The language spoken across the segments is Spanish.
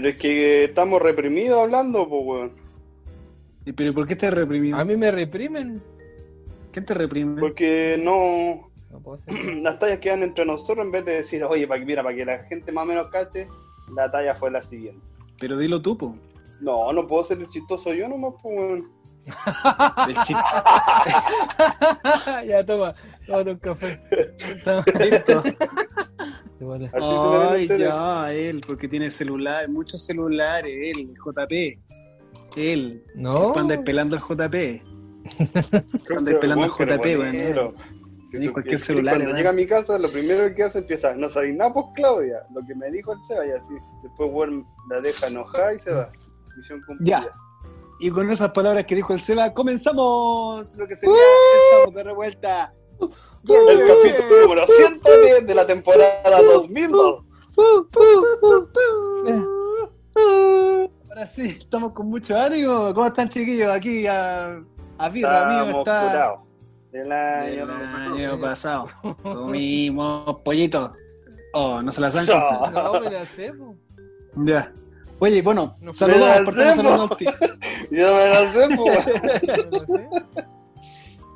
Pero es que estamos reprimidos hablando, pues, weón. ¿Y ¿Pero por qué te reprimido? A mí me reprimen. ¿Quién te reprime? Porque no. No puedo ser. Las tallas quedan entre nosotros en vez de decir, oye, para que, mira, para que la gente más o menos cache, la talla fue la siguiente. Pero dilo tú, po. No, no puedo ser el chistoso yo nomás, pues, weón. El ya, toma. Tómate un café. Toma. Listo. Se Ay, ya, él, porque tiene celular, muchos celulares, él, el JP. Él. No. Cuando pelando al JP. Cuando pelando pero JP, weón. Si cualquier celular, Cuando llega a mi casa, lo primero que hace empieza, no sabéis nada, pues Claudia. Lo que me dijo el Seba y así. Después, weón, la deja enojada y se va. Misión cumplida. Ya. Y con esas palabras que dijo el Seba, comenzamos lo que sería Estamos de revuelta. El capítulo número 110 de la temporada 2002. Ahora sí, estamos con mucho ánimo. ¿Cómo están, chiquillos? Aquí a, a Birra, amigo, está. Del año del pasado. año pasado. Comimos pollito. Oh, no se la. So. contar. No, me la sé. Ya. Oye, bueno, la partamos al tío. Yo me lo sé.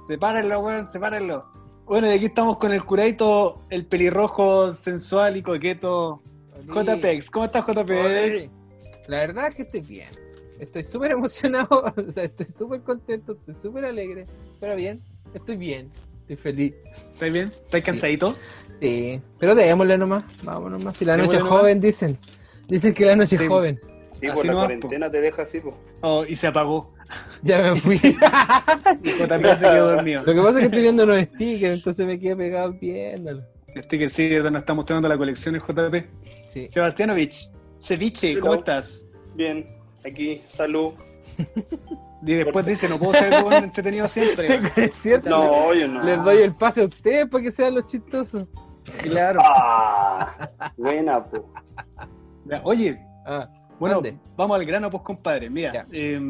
Sepárenlo, weón, sepárenlo. Bueno, y aquí estamos con el curadito, el pelirrojo sensual y coqueto. JPEX, ¿cómo estás, JPEX? La verdad es que estoy bien. Estoy súper emocionado, o sea, estoy súper contento, estoy súper alegre. Pero bien, estoy bien, estoy feliz. ¿Estás bien? ¿Estás cansadito? Sí, pero démosle nomás, vámonos más. Si la noche es nomás. joven, dicen. Dicen que la noche Sí. es joven. Sí, Así por la nomás, cuarentena te deja así, pues. Oh, y se apagó. Ya me fui. Y JPEX se quedó dormido. Lo que pasa es que estoy viendo unos stickers, entonces me quedé pegado viéndolo. El sticker sí, nos está mostrando la colección el JP. Sí. Sebastianovich, Ceviche, ¿cómo Hello. estás? Bien, aquí, salud. Y después dice, no puedo ser weón entretenido siempre. es cierto. No, oye, no. Les doy el pase a ustedes para que sean los chistosos. Claro. Ah, buena, pues. Oye, Ah, bueno, vamos al grano, pues, compadre. Mira, Ya. eh,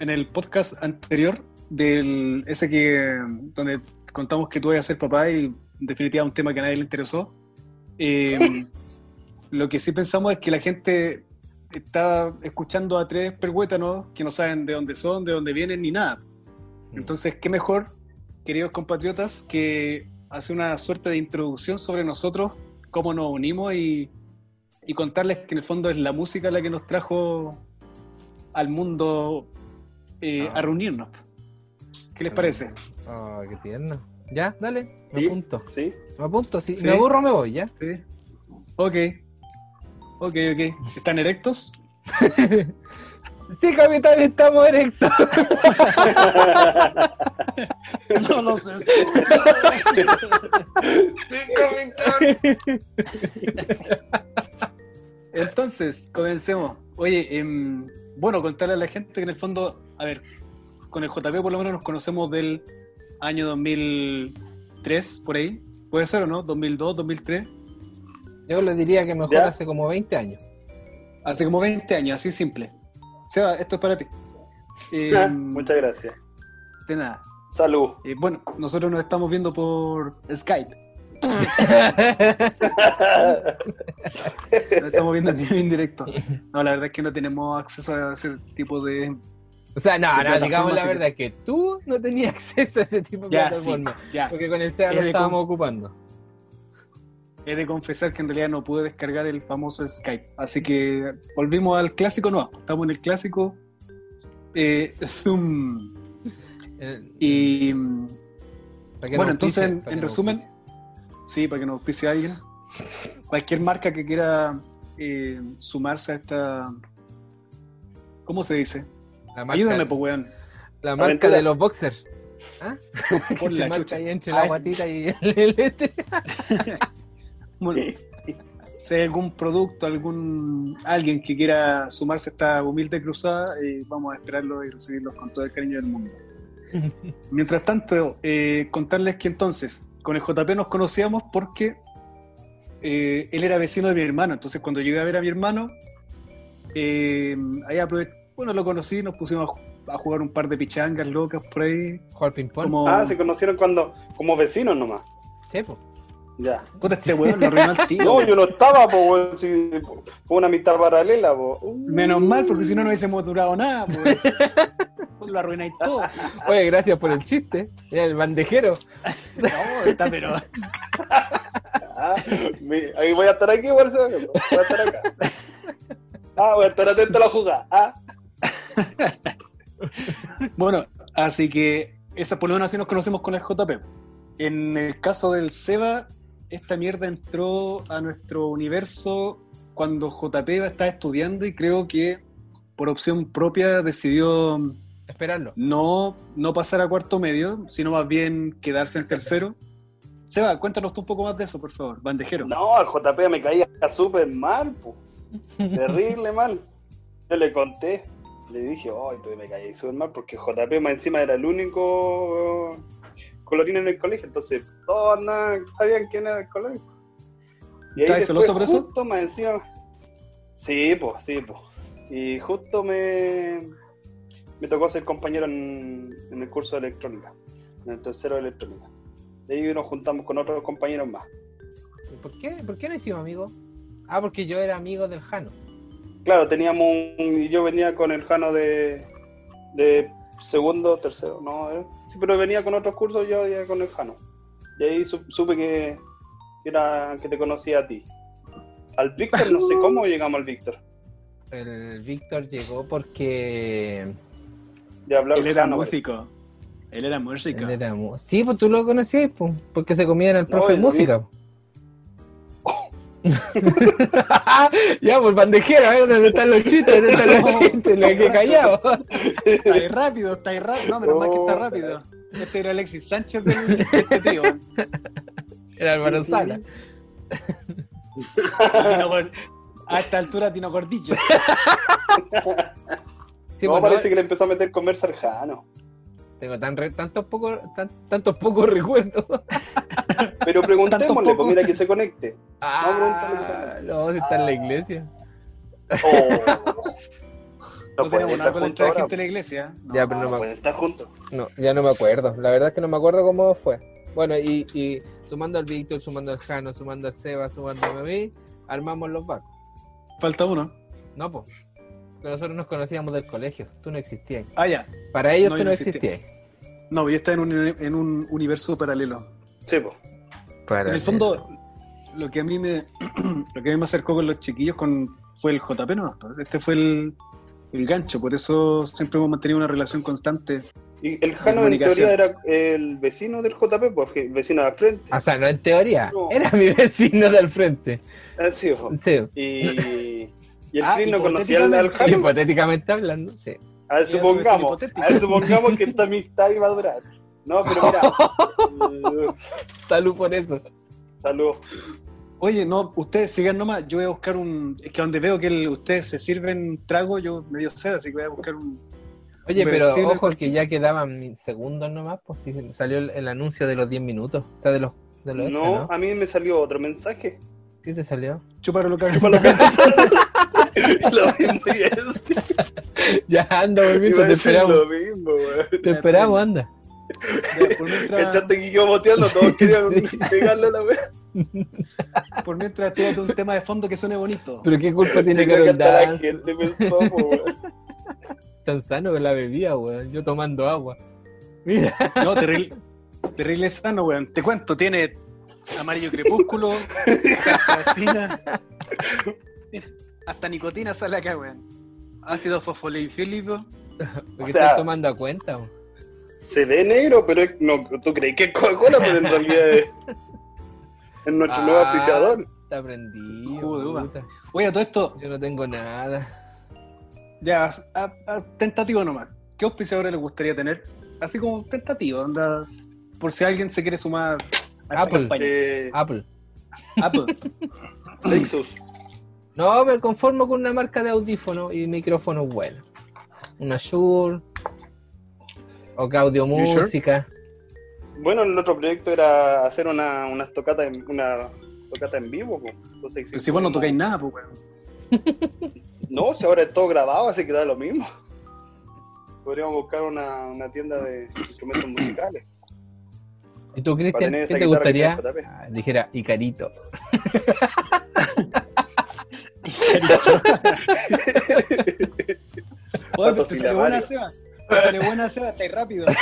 en el podcast anterior, del ese que donde contamos que tú ibas a ser papá y en definitiva un tema que a nadie le interesó, eh, lo que sí pensamos es que la gente está escuchando a tres perhuétanos que no saben de dónde son, de dónde vienen ni nada. Entonces, ¿qué mejor, queridos compatriotas, que hacer una suerte de introducción sobre nosotros, cómo nos unimos y, y contarles que en el fondo es la música la que nos trajo al mundo eh, Ah. a reunirnos? ¿Qué les parece? Oh, qué tierno. Ya, dale, me Sí. apunto. ¿Sí? Me apunto, si Sí. me aburro me voy, ¿ya? Sí. Ok. Ok, ok. ¿Están erectos? Sí, capitán, estamos erectos. No lo sé. Entonces, comencemos. Oye, em, bueno, contarle a la gente que en el fondo, a ver, con el JP por lo menos nos conocemos del año 2003, por ahí. ¿Puede ser o no? ¿2002, 2003? Yo le diría que mejor ¿Ya? hace como 20 años. Hace como 20 años, así simple. Seba, esto es para ti. Em, Muchas gracias. De nada. Salud. Eh, bueno, nosotros nos estamos viendo por Skype. Nos estamos viendo en vivo y en directo. No, la verdad es que no tenemos acceso a ese tipo de. O sea, no, no, digamos la sí. verdad, que tú no tenías acceso a ese tipo de Ya, sí, plataforma. ya. Porque con el SEA lo estábamos ocupando. He de confesar que en realidad no pude descargar el famoso Skype. Así que volvimos al clásico, no. Estamos en el clásico eh, Zoom. Eh, Y que bueno, entonces, en, que resumen. Sí, para que nos auspicie alguien. Cualquier marca que quiera eh, sumarse a esta. ¿Cómo se dice? La marca, Ayúdame, pues, weón. la marca de los boxers. ¿Ah? Por Se la marca chucha. ahí entre la guatita y el, el este. Bueno, si hay algún producto, algún alguien que quiera sumarse a esta humilde cruzada, eh, vamos a esperarlo y recibirlos con todo el cariño del mundo. Mientras tanto, eh, contarles que entonces con el JP nos conocíamos porque eh, él era vecino de mi hermano. Entonces, cuando llegué a ver a mi hermano, eh, ahí aprove- bueno, lo conocí, nos pusimos a ju- a jugar un par de pichangas locas por ahí. Jugar ping-pong. Como, Ah, se conocieron cuando como vecinos nomás. Sí, po. Ya. Puta, este weón lo arruinó al tío. No, yo no estaba, po, weón. si- fue una amistad paralela, po. Menos mal, porque si no, no hubiésemos durado nada, po. Pues lo arruináis todo. Oye, gracias por el chiste. Mira, el bandejero. No, está pero. Ah, ahí voy a estar aquí, por eso, Voy a estar acá. Ah, voy a estar atento a la jugada. Ah. Bueno, así que esa por lo menos así nos conocemos con el JP. En el caso del Seba, esta mierda entró a nuestro universo cuando JP estaba estudiando y creo que por opción propia decidió Esperarlo. no, no pasar a cuarto medio, sino más bien quedarse en tercero. Seba, cuéntanos tú un poco más de eso, por favor, bandejero. No, al JP me caía súper mal, po. Terrible mal. Yo le conté, le dije, oh, tú me caí súper mal porque JP más encima era el único colorín en el colegio, entonces todos andaban- sabían quién era el colorín. Y ¿Estabas después, celoso por eso? Justo más encima. Sí, pues, sí, pues. Y justo me, me tocó ser compañero en, en el curso de electrónica, en el tercero de electrónica. De ahí nos juntamos con otros compañeros más. ¿Por qué? ¿Por qué no hicimos amigos? Ah, porque yo era amigo del Jano. Claro, teníamos un. y Yo venía con el Jano de. de segundo, tercero, no, eh, pero venía con otros cursos, yo ya con el Jano. Y ahí su- supe que era que te conocía a ti. Al Víctor, no sé cómo llegamos al Víctor. El Víctor llegó porque. De hablar Él era Jano, músico. Él era músico. él era mu- Sí, pues tú lo conocías, pues, porque se comían al profe No, de música. ya, pues bandejero, ¿eh? ¿dónde están los chistes? ¿Dónde están los chistes? Lo que callado. Está ahí rápido, está ahí rápido. No, menos mal que está rápido. Este era Alexis Sánchez del, de este tío. Era Álvaro Sala. A esta altura, Tino Gordillo. Sí, no, pues, parece no, que le empezó a meter conversa al Jano. Tengo tan re- tantos pocos tan- tantos pocos recuerdos. Pero preguntémosle, pues mira que se conecte. Ah, no, si está en la iglesia. Oh. No, No, tenemos nada estar con la gente de la iglesia. No. Ya, pero no No, me estar juntos. No, ya no me acuerdo. La verdad es que no me acuerdo cómo fue. Bueno, y, y sumando al Víctor, sumando al Jano, sumando al Seba, sumando a mí, armamos los vacos. Falta uno. No, pues. Nosotros nos conocíamos del colegio. Tú no existías. Ah, ya. Para ellos No, tú no no existía. existías. No, yo estaba en un, en un universo paralelo. Sí, pues. En el fondo, lo que a mí me lo que a mí me acercó con los chiquillos con, fue el JP, no. Este fue el, el gancho, por eso siempre hemos mantenido una relación constante. Y el Jano en teoría era el vecino del JP, pues el vecino de al frente. O sea, no en teoría. No. Era mi vecino del frente. Así, pues. Sí. Y, y el Ah, Chris no conocía al, al hipotéticamente. Jano. Hipotéticamente hablando, sí. A ver, supongamos, a ver, supongamos que esta amistad iba a durar. No, pero mira. Salud por eso. Saludos. Oye, no, ustedes sigan nomás, yo voy a buscar un... Es que donde veo que el- ustedes se sirven trago, yo me dio sed, así que voy a buscar un... Oye, pero ojo que ya quedaban segundos nomás, pues sí salió el, el anuncio de los 10 minutos. O sea, de los. De los extra, No, ¿no? a mí me salió otro mensaje. ¿Qué te salió? Chúpalo lo que Chupa lo decir. Ya anda, a te esperamos. lo mismo, weón. Te esperamos, anda. por, mientras, ¿Cachaste que iba boteando? Todos querían Sí. pegarle a la wea. por mientras tírate un tema de fondo que suene bonito. Pero qué culpa tiene Carol Dance. po, weón. Tan sano que la bebía, weón. Yo tomando agua. Mira. No, terrible, terrible sano, weón. Te cuento, tiene amarillo crepúsculo, mira, hasta nicotina sale acá, weón. Ácido fosfolipílico. Porque sea- estás tomando a cuenta, weón. Se ve negro, pero es- no, tú crees que es Coca-Cola, pero en realidad es, es nuestro nuevo Ah. auspiciador. Está prendido. Jugo de. Oye, a todo esto, Yo no tengo nada. ya, a- a- tentativo nomás. ¿Qué auspiciadores les gustaría tener? Así como tentativo, onda, por si alguien se quiere sumar a esta Apple. campaña. Eh, Apple. Apple. Lexus. No, me conformo con una marca de audífono y micrófono bueno. Una Shure. O que audio sure? música. Bueno, el otro proyecto era hacer una, unas tocatas en, una tocata en vivo. po. Entonces, Pero si vos no tocáis nada, pues. No, si ahora es todo grabado, así que da lo mismo. Podríamos buscar una, una tienda de instrumentos musicales. ¿Y tú, Cristian, qué te gustaría? Ah, dijera Icarito. Oye, pero te salió buena. Seba. Te salió buena Seba, estáis rápido.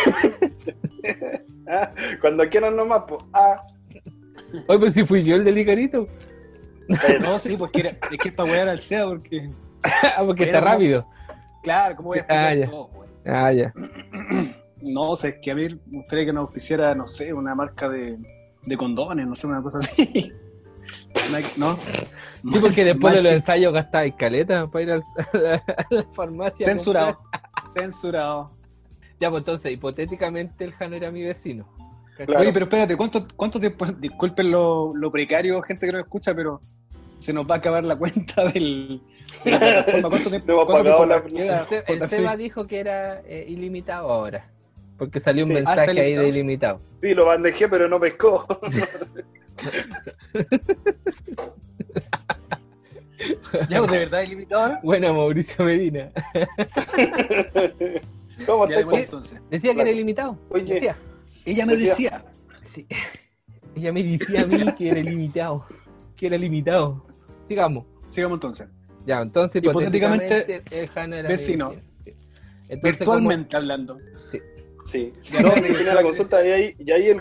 Ah, Cuando quieran nomás, pues. Ah, Oye, pero si fui yo el del Icarito. No, sí, porque era, es que es para wear al Seba, porque. Ah, porque Era está como- rápido. Claro, ¿cómo voy a Ah, explicar ya. todo? Ah, ya. No, o sea, es que a mí me gustaría que nos auspiciara, no sé, una marca de, de condones, no sé, una cosa así. ¿No? Sí, porque después de los ensayos gastáis caleta para ir al- a la, a la farmacia. Censurado. Censurado. Ya, pues entonces, hipotéticamente el Jano era mi vecino. Oye, pero espérate, ¿cuánto, cuánto tiempo? Disculpen lo, lo precario, gente que nos escucha, pero se nos va a acabar la cuenta del, de la plataforma. ¿Cuánto tiempo, No hemos cuánto pagado tiempo la- queda, El, el? Seba dijo que era eh, ilimitado ahora. Porque salió un Sí. Ah, mensaje ahí de ilimitado. ilimitado. sí, lo bandejé, pero no pescó. Ya, pues, de verdad, ilimitado ahora. Bueno, Mauricio Medina. ¿Cómo Ya, estás? bueno, entonces. Decía que era ilimitado. Oye. Decía. Ella me Decía- decía, Sí. Ella me decía a mí que era ilimitado. Que era limitado. Sigamos. sigamos entonces. Ya, entonces Hipotéticamente, hipotéticamente el Jano era vecino. Sí. Entonces, Virtualmente hablando. Sí. Ya, No, ya, la consulta y ahí, y ahí el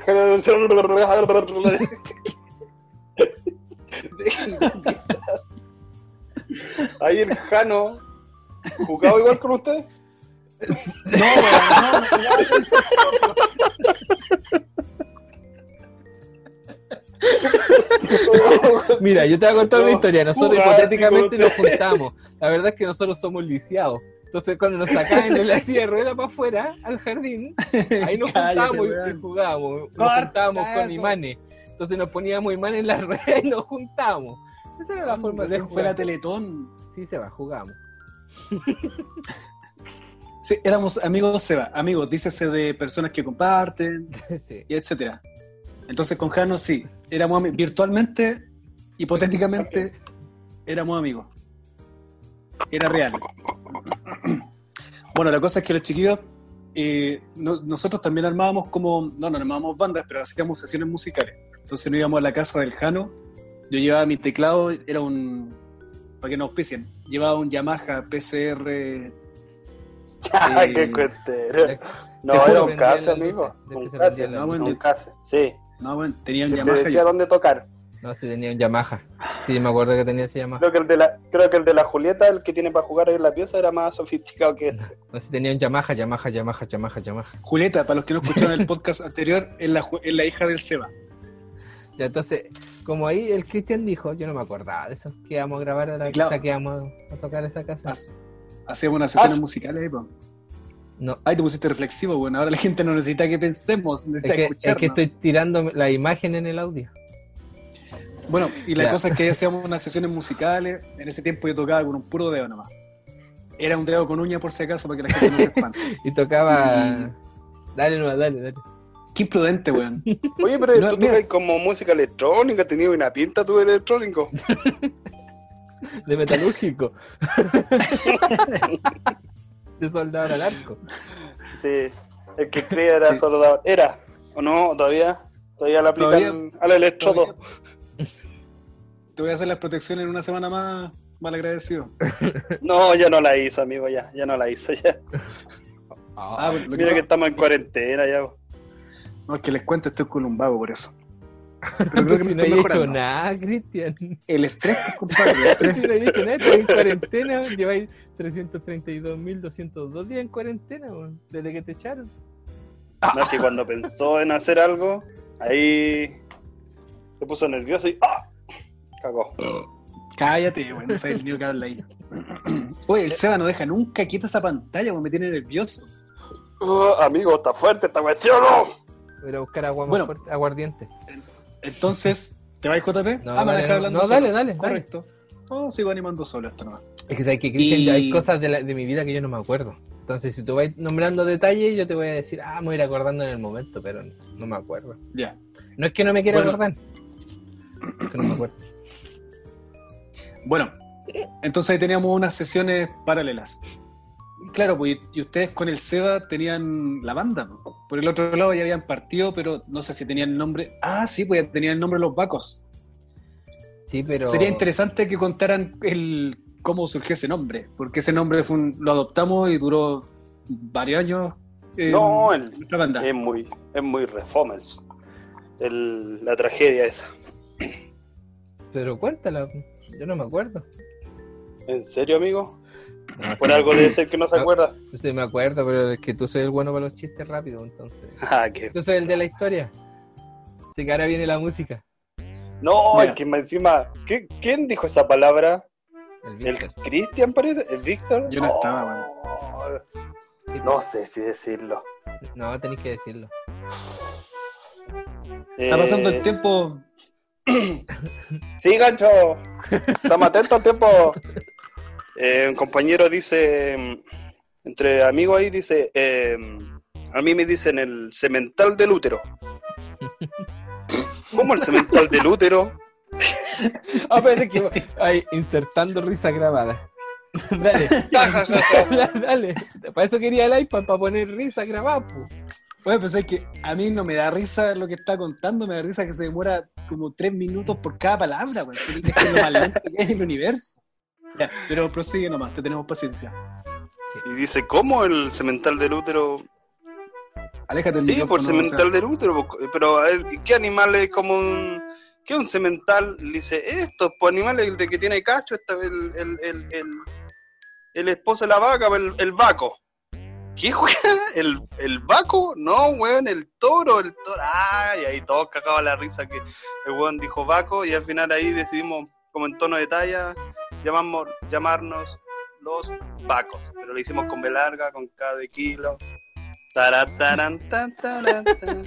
Dejen de pisar. Ahí el Jano jugaba igual con ustedes. No, no, no, Mira, yo te voy a contar No, una historia. Nosotros hipotéticamente nos usted. juntamos. La verdad es que nosotros somos lisiados. Entonces, cuando nos sacaban de la silla de rueda para afuera, al jardín, ahí nos juntábamos y- jugábamos. Nos juntábamos con imanes. Entonces nos poníamos imanes en la rueda y nos juntábamos. Esa era la forma de fue la. Teletón. Sí, se va, jugamos. Sí, éramos amigos Seba, amigos, dícese de personas que comparten, Sí. y etcétera. Entonces con Jano sí, éramos amigos. Virtualmente, hipotéticamente, éramos amigos. Era real. Bueno, la cosa es que los chiquillos, eh, no- nosotros también armábamos como, no, no armábamos bandas, pero hacíamos sesiones musicales. Entonces nos íbamos a la casa del Jano, yo llevaba mi teclado, era un, para que nos auspicien, llevaba un Yamaha PCR Ay, Eh, qué cuentero. No, juro, era un case, amigo. Un case, no, un case. Sí. No, bueno, tenía un Que te Yamaha. decía dónde tocar. No, sí tenía un Yamaha. Sí, me acuerdo que tenía ese Yamaha. Creo que el de la, creo que el de la Julieta, el que tiene para jugar ahí en la pieza, era más sofisticado que este. No, sí tenía un Yamaha, Yamaha, Yamaha, Yamaha, Yamaha. Julieta, para los que no escucharon el podcast anterior, es la, es la hija del Seba. Ya, entonces, como ahí el Cristian dijo, yo no me acordaba de eso, que íbamos a grabar a la Claro. casa, que íbamos a tocar esa casa. Hacíamos unas sesiones musicales ahí, po. No, Ay, te pusiste reflexivo, bueno, ahora la gente no necesita que pensemos, es necesita que, es que estoy tirando la imagen en el audio. Bueno, y la cosa es que hacíamos unas sesiones musicales, en ese tiempo yo tocaba con un puro dedo nomás. Era un dedo con uña por si acaso, para que la gente no se espante. Y tocaba. Y- Dale, no, dale, dale. Qué imprudente, weón. Oye, pero No, tú tocas como música electrónica, tenías una pinta tú de electrónico. De metalúrgico. de soldador al arco. Sí. El que creía era Sí. soldador. Era. ¿O no? ¿Todavía? Todavía le aplican Todavía- al electrodo. Te voy a hacer las protecciones en una semana más, mal agradecido. No, ya no la hizo, amigo, ya. Ya no la hizo, ya. Ah, que Mira que estamos en cuarentena ya. No, es que les cuento, estoy con un vago por eso. Pero creo que si me no he hecho nada, Cristian. El estrés, compadre, el estrés. si no he hecho nada, estoy en cuarentena. Lleváis 332.202 días en cuarentena, desde que te echaron. No, es que cuando pensó en hacer algo, ahí se puso nervioso y ¡ah! Cagó. Cállate, bueno, no sabes el niño que habla ahí. Oye, el Seba no deja nunca quieta esa pantalla, me tiene nervioso. Oh, amigo, está fuerte esta cuestión, ¿no? Voy a buscar agua más Bueno. fuerte, aguardiente. Entonces, ¿te vas JP? No, ah, me dale, no, hablando no, solo. dale, dale, dale. Correcto. No, sigo animando solo esto nomás. Es que sabes que Cristian, Y- hay cosas de, la- de mi vida que yo no me acuerdo. Entonces, si tú vas nombrando detalles, yo te voy a decir, ah, me voy a ir acordando en el momento, pero no me acuerdo. Ya. No es que no me quiera Bueno. acordar. Es que no me acuerdo. Bueno, entonces ahí teníamos unas sesiones paralelas. Claro, pues, y ustedes con el Seba tenían la banda. po. Por el otro lado ya habían partido, pero no sé si tenían el nombre. Ah, sí, pues ya tenían el nombre Los Vacos. Sí, pero. Sería interesante que contaran el cómo surgió ese nombre, porque ese nombre fue un- lo adoptamos y duró varios años. en No, el- nuestra banda. Es muy, es muy reforma la tragedia esa. Pero cuéntala, yo no me acuerdo. ¿En serio, amigo? No, Por sí, algo debe ser que no se Ah. acuerda. sí me acuerdo, pero es que tú soy el bueno para los chistes rápidos, entonces. Ah, que... Tú soy el de la historia. Así que ahora viene la música. No, Mira. el que me encima. ¿qué- ¿Quién dijo esa palabra? El ¿El. Cristian parece? ¿El Víctor? Yo no estaba, Sí, No sé si decirlo. No, tenéis que decirlo. Está pasando Eh, el tiempo. Sí, gancho. Estamos atentos al tiempo. Eh, un compañero dice, mm, entre amigos ahí, dice, eh, a mí me dicen el cemental del útero. ¿Cómo el cemental del útero? Ah, espérate que ahí, insertando risa grabada. dale, dale. Para eso quería el iPad, para poner risa grabada, po. Oye, pues es que a mí no me da risa lo que está contando, me da risa que se demora como tres minutos por cada palabra, güey. Es que es lo más lento que hay en el universo. Ya, pero prosigue nomás, te tenemos paciencia. Y dice, ¿cómo el cemental del útero? Aléjate del Sí, por cemental del útero. Pero, a ver, ¿qué animal es como un... ¿Qué es un cemental? Le Dice, esto, pues animales el de que tiene cacho, esta, el, el, el, el, el esposo de la vaca, el, el vaco. ¿Qué juega? ¿El, ¿El vaco? No, weón, el toro, el toro. Ay, ahí todos cagaban la risa que el weón dijo vaco y al final ahí decidimos, como en tono de talla, llamamos, llamarnos los vacos. Pero lo hicimos con B larga, con K de kilo. Tarataran, tan, taran, tan.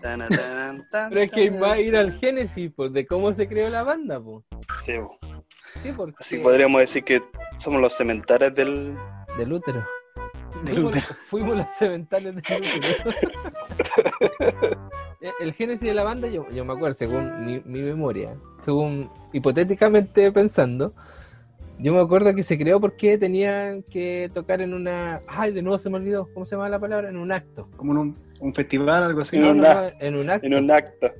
Tanataran, tan, Pero es que va a ir al génesis, pues, de cómo se creó la banda, po. Sí, bo. Sí, porque... Así podríamos decir que somos los cementerios del. Del útero. Fuimos, fuimos los cementales del útero. Eh, El génesis de la banda, yo, yo me acuerdo, según mi, mi memoria, según hipotéticamente pensando, yo me acuerdo que se creó porque tenían que tocar en una. Ay, de nuevo se me olvidó, ¿cómo se llama la palabra? En un acto. Como en un, un festival, algo así. En un no, acto. no, en un acto. En un acto.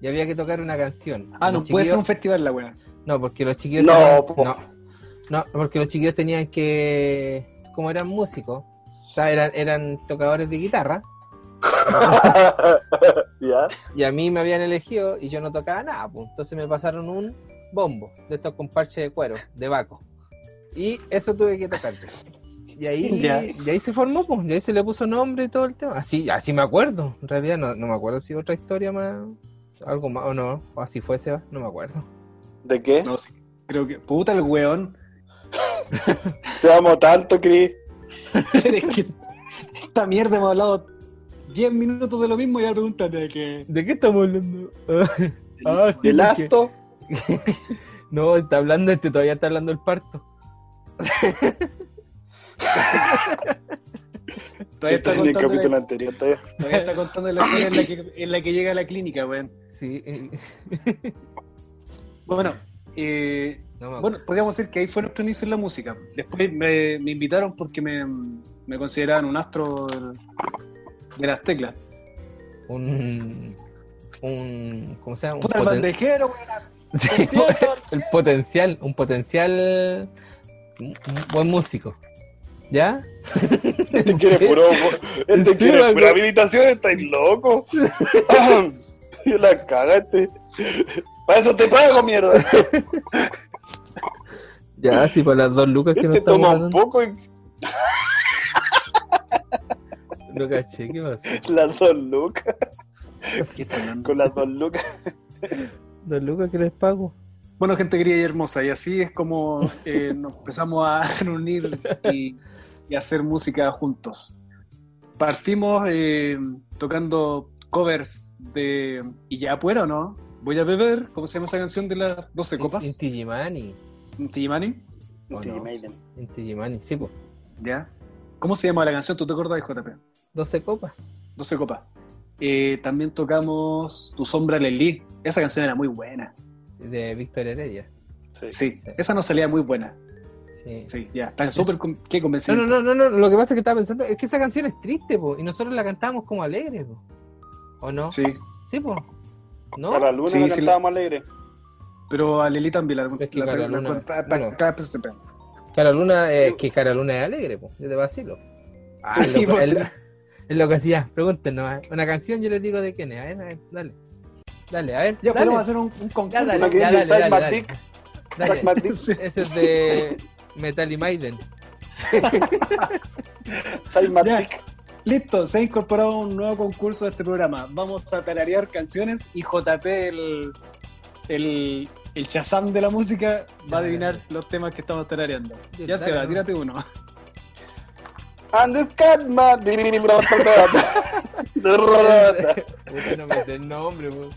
Y había que tocar una canción. Ah, no puede ser un festival la weá. No, porque los chiquillos. No, tenían- po. no, no, porque los chiquillos tenían que. Como eran músicos, sea, eran, eran tocadores de guitarra, ¿Ya? y a mí me habían elegido y yo no tocaba nada, pues. Entonces me pasaron un bombo de estos con parche de cuero, de vaco. Y eso tuve que tocar yo. Y ahí, Ya. y ahí se formó, pues, y ahí se le puso nombre y todo el tema. Así, así me acuerdo. En realidad no, no me acuerdo si otra historia más, algo más o no, o así fue Seba, no me acuerdo. ¿De qué? No, sí. Creo que. Puta el weón. Te amo tanto, Chris. Pero es que esta mierda hemos hablado 10 minutos de lo mismo y ahora pregúntate de que. ¿De qué estamos hablando? Ah, sí, ¿El porque- asto? No, está hablando este, todavía está hablando el parto. Todavía Esto está es en el contando, capítulo la, anterior. todavía. todavía está contando la historia en la que, en la que llega a la clínica, weón. Sí, eh, Bueno, eh, no bueno, podríamos decir que ahí fue nuestro inicio en la música. Después me, me invitaron porque me, me consideraban un astro del- de las teclas. un, un ¿cómo se llama? Un Puta el poten- bandejero. Sí, el potencial, un potencial un, un buen músico. ¿Ya? Este quiere puro. Este Sí, quiere me pura acuerdo. habilitación, estáis loco. La cagaste. Para eso te pago, mierda. Ya, sí, para las dos lucas que no Este estamos toma un poco y No caché, ¿qué pasa? las dos lucas. ¿Qué está hablando? Con las dos lucas. Dos lucas que les pago. Bueno, gente querida y hermosa, y así es como eh, nos empezamos a reunir y, y hacer música juntos. Partimos eh, tocando covers de ¿Y ya puedo o no? Voy a beber, ¿cómo se llama esa canción de las 12 copas? Inti Gimani. Inti-Gimani, ¿O Sí, no? Maiden. Inti Gimani, sí, pues. ¿ya? ¿Cómo se llama la canción? ¿Tú te acuerdas de JP? 12 copas. 12 copas. Eh, también tocamos Tu sombra Lelí. Esa canción era muy buena. De Víctor Heredia. Sí. Sí, Sí. esa no salía muy buena. Sí. Sí. Ya, está súper con- qué No, convencido. no, no, no, no, lo que pasa es que estaba pensando, es que esa canción es triste, po, y nosotros la cantábamos como alegre, po. ¿O no? Sí, Sí, po. ¿No? Para la luna Sí, la sí, cantábamos alegre. pero a Lili también la, Es que la- Cara Luna- pa- Cara Luna, eh, Sí. que Cara Luna es alegre, po, yo te vacilo. Ah, es lo, es lo- es lo que hacía, pregúntenos, ¿eh? una canción yo les digo de quién es, a ver, a ver, dale. Dale, a ver, Ya dale. podemos hacer un, un Ya, concurso. dale, ya, dale, Side dale, dale. Dale. Dick. Sí. Ese es de Metal y Maiden. Ya. dick. Listo, se ha incorporado un nuevo concurso a este programa. Vamos a tararear canciones y JP, el, el, el chazam de la música, va a adivinar los temas que estamos tarareando. Ya se va, tírate uno. Puta, no me sé el nombre, po.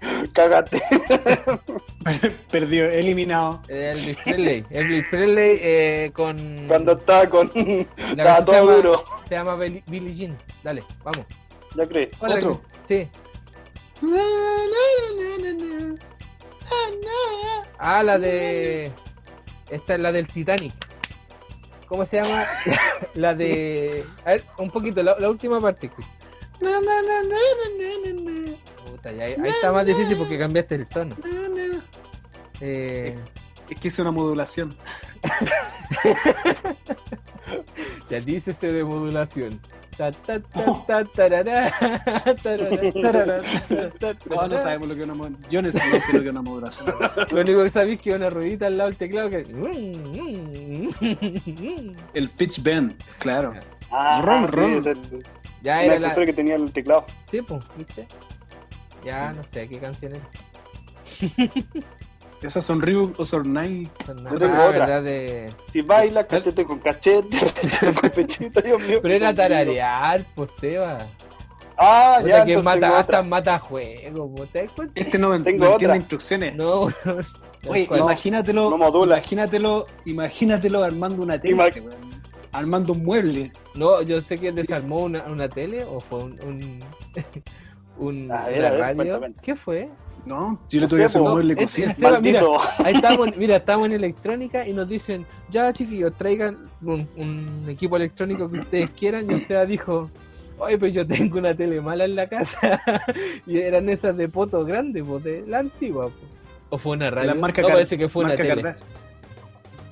Cágate. Perdió, eliminado. Elvis Presley. Elvis Presley eh, con. Cuando estaba con. Estaba todo se llama, duro. Se llama Billie Jean. Dale, vamos. Ya. Hola, ¿Otro? Sí. Ah, la de. Esta es la del Titanic. ¿Cómo se llama? La de. A ver, un poquito, la, la última parte, Chris. Puta, ya, ahí, ahí está más difícil porque cambiaste el tono. Eh, Es que es una modulación. ya dice ese de modulación. Tarara. ta, ta, No, no sabemos lo que es una modulación. Yo no sé, no lo que es una modulación. Lo único que sabéis que hay una ruedita al lado del teclado que. El pitch bend, claro. Ah, Ron, sí, ron. Ya un era la. accesorio que tenía el teclado. Sí, pues, ¿viste? Ya no sé qué canción es. Esas son Ryuk o Sornai. Yo tengo Ah, otra. verdad de. Si baila, cachete con cachete, cachete con pechito, Dios mío. Pero era tararear, pues Seba. Ah, Puta ya, que mata, hasta mata juego, ¿te das cuenta? Este no, no Tengo entiende otra. instrucciones. No, no. Oye, ¿Cuál? imagínatelo, no modula. imagínatelo, imagínatelo armando una tele, Ima- weón. Armando un mueble. No, yo sé que desarmó una, una tele o fue un. un, un- A ver, una a ver, radio. ¿Qué fue? No, yo le No tuve que sé, hacer un po. mueble de Es- cocina. es- mira. Ahí estamos, mira, estamos en electrónica y nos dicen, ya chiquillos, traigan un, un equipo electrónico que ustedes quieran. Y o sea, dijo, oye, pues yo tengo una tele mala en la casa. y eran esas de poto grande, pues, de la antigua. pues. O fue una radio. La marca no, Car- parece que fue una tele. Kardashian.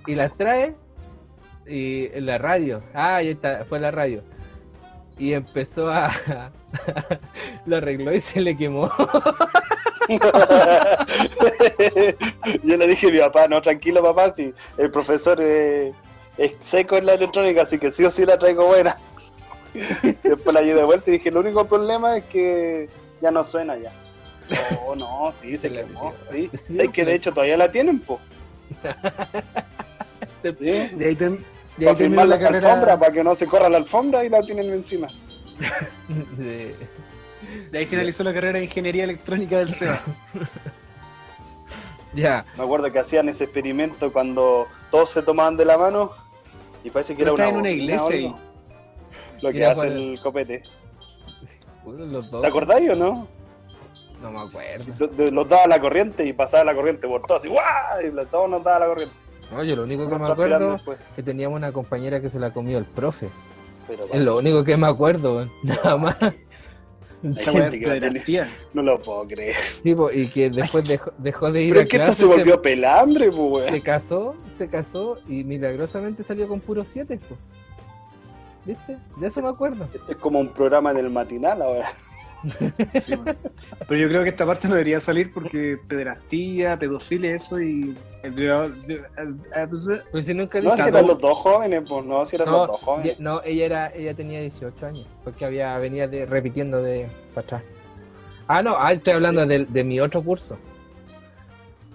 Y las trae y en la radio. Ah, ahí está, fue la radio. Y empezó a... lo arregló y se le quemó. Yo le dije a mi papá, no, tranquilo papá, si el profesor eh, es seco en la electrónica, así que sí o sí la traigo buena. Después la llevé de vuelta y dije, el único problema es que ya no suena ya. Oh, no, sí, se Se quemó. Sí. Sí, Es que de hecho todavía la tienen, po. Sí. Y ahí, y ahí Para terminó firmar la la alfombra, para que no se corra la alfombra y la tienen encima. De- De ahí finalizó la carrera de ingeniería electrónica del SEBA. Ya, Me acuerdo que hacían ese experimento cuando todos se tomaban de la mano y parece que Pero era una, está en una iglesia algo. Lo que Mira, hace el copete. Los dos. ¿Te acordáis o no? No me acuerdo. Los daba la corriente y pasaba la corriente por todo así, ¡guau! Y los- todos nos daba la corriente. No, yo lo único que me acuerdo después. es que teníamos una compañera que se la comió el profe. Pero, Es lo único que me acuerdo, weón. nada más. Es que. No lo puedo creer. Sí, po, y que después dejó, dejó de ir Pero a es que esto se volvió pelambre, pues, se, weón. se casó, se casó y milagrosamente salió con puros siete, po. ¿Viste? De eso me acuerdo. Este es como un programa del matinal ahora. Sí. Pero yo creo que esta parte no debería salir porque pederastía, pedofilia, eso y. Pero si nunca No, si eran los dos jóvenes, pues no, si eran los dos jóvenes. no, ella era, ella tenía 18 años, porque había venía de, repitiendo de para atrás. Ah, no, ah, estoy hablando de, de mi otro curso.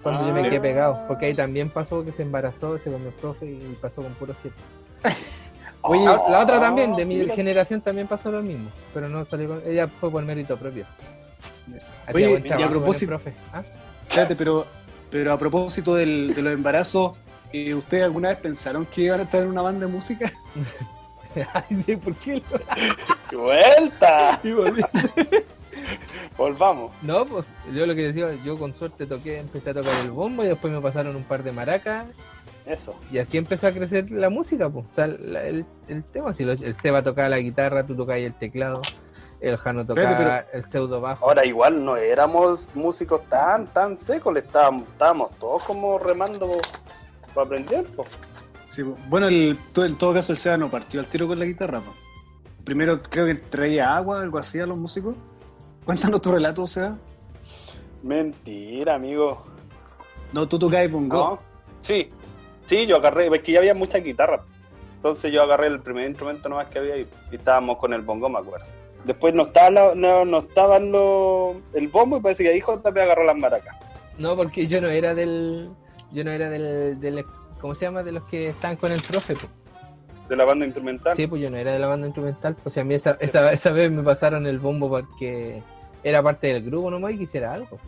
Cuando yo me Ah. quedé pegado, porque ahí también pasó que se embarazó, se comió el profe y pasó con puro 7. Oye, La, la otra también, de mi mira. generación también pasó lo mismo, pero no salió con, ella fue por mérito propio. Hacía Oye, buen y a propósito- profe. ¿Ah? Espérate, pero, pero a propósito del, de los embarazos, eh, ¿ustedes alguna vez pensaron que iban a estar en una banda de música? Ay, ¿por qué lo ¡Vuelta! Volvamos. No, pues yo lo que decía, yo con suerte toqué, empecé a tocar el bombo y después me pasaron un par de maracas Eso. Y así empezó a crecer la música, pues. O sea, la- el, el tema, si lo- el Seba tocaba la guitarra, tú tocabas el teclado, el Jano tocaba el pseudo bajo. Ahora igual no éramos músicos tan, tan secos, le estábamos, estábamos todos como remando para aprender, pues. Sí, po. bueno, el, en todo caso el Seba no partió al tiro con la guitarra. po. Primero creo que traía agua, algo así a los músicos. Cuéntanos tu relato, Seba. Mentira, amigo. No, tú tocabas bongo. ¿No? Sí, sí, yo agarré, es que ya había muchas guitarras. Entonces yo agarré el primer instrumento nomás que había y, y estábamos con el bongo, me acuerdo. Después no estaba la- no, no estaban los el bombo y parece que ahí JP agarró las maracas. No, porque yo no era del. Yo no era del, del. ¿Cómo se llama? De los que estaban con el profe, pues. De la banda instrumental. Sí, pues yo no era de la banda instrumental. Pues a mí esa, esa, esa vez me pasaron el bombo porque era parte del grupo nomás y quisiera algo.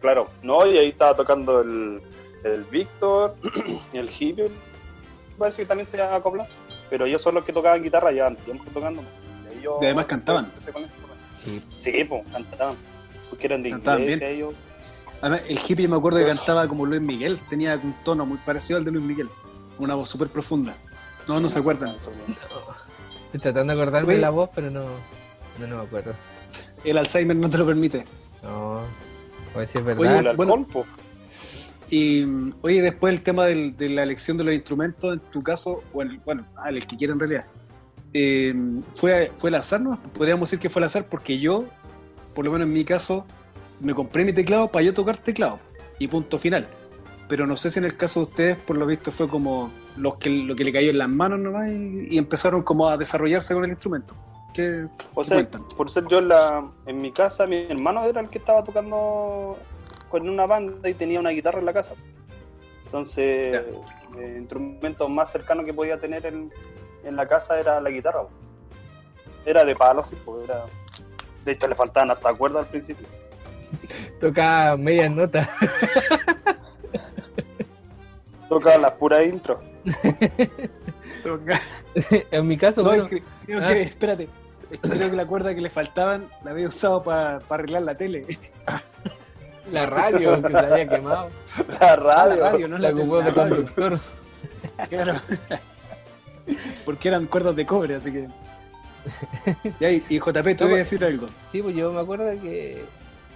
Claro, no, y ahí estaba tocando el, el Víctor, el Hippie, parece que también se acopla. Pero ellos son los que tocaban guitarra, llevan tiempo tocando. Y yo- Y además cantaban. Sí. Sí, pues, cantaban. Porque eran de Cantaban iglesia bien. ellos. Además, el hippie me acuerdo que cantaba como Luis Miguel. Tenía un tono muy parecido al de Luis Miguel. Una voz súper profunda. No, no se acuerdan. Estoy tratando de acordarme Oye. la voz, pero no, no, no me acuerdo. El Alzheimer no te lo permite. No. A ver si es Oye, verdad. El alcohol, bueno. Y oye, después el tema del- de la elección de los instrumentos, en tu caso, o en- bueno, ah, el que quiera en realidad, eh, fue, fue el azar, ¿no? Podríamos decir que fue el azar porque yo, por lo menos en mi caso, me compré mi teclado para yo tocar teclado y punto final. Pero no sé si en el caso de ustedes, por lo visto, fue como los que, lo que le cayó en las manos nomás y, y empezaron como a desarrollarse con el instrumento. ¿Qué, O qué sea, cuentan? por ser yo en, la, en mi casa, mi hermano era el que estaba tocando con una banda y tenía una guitarra en la casa. Entonces, el instrumento más cercano que podía tener en, en la casa era la guitarra. Era de palo, sí, pues era... De hecho, le faltaban hasta cuerdas al principio. Toca medias notas. Tocaba las puras intro. en mi caso, No, bueno, creo ah. que, espérate, es que creo que la cuerda que le faltaban la había usado para arreglar la tele. la radio que se había quemado. La Ah, radio. la radio, no La la, de conductor. Claro. Porque eran cuerdas de cobre, así que. Ya, y, y JP, te No, voy a pues- decir algo. Sí, pues yo me acuerdo que,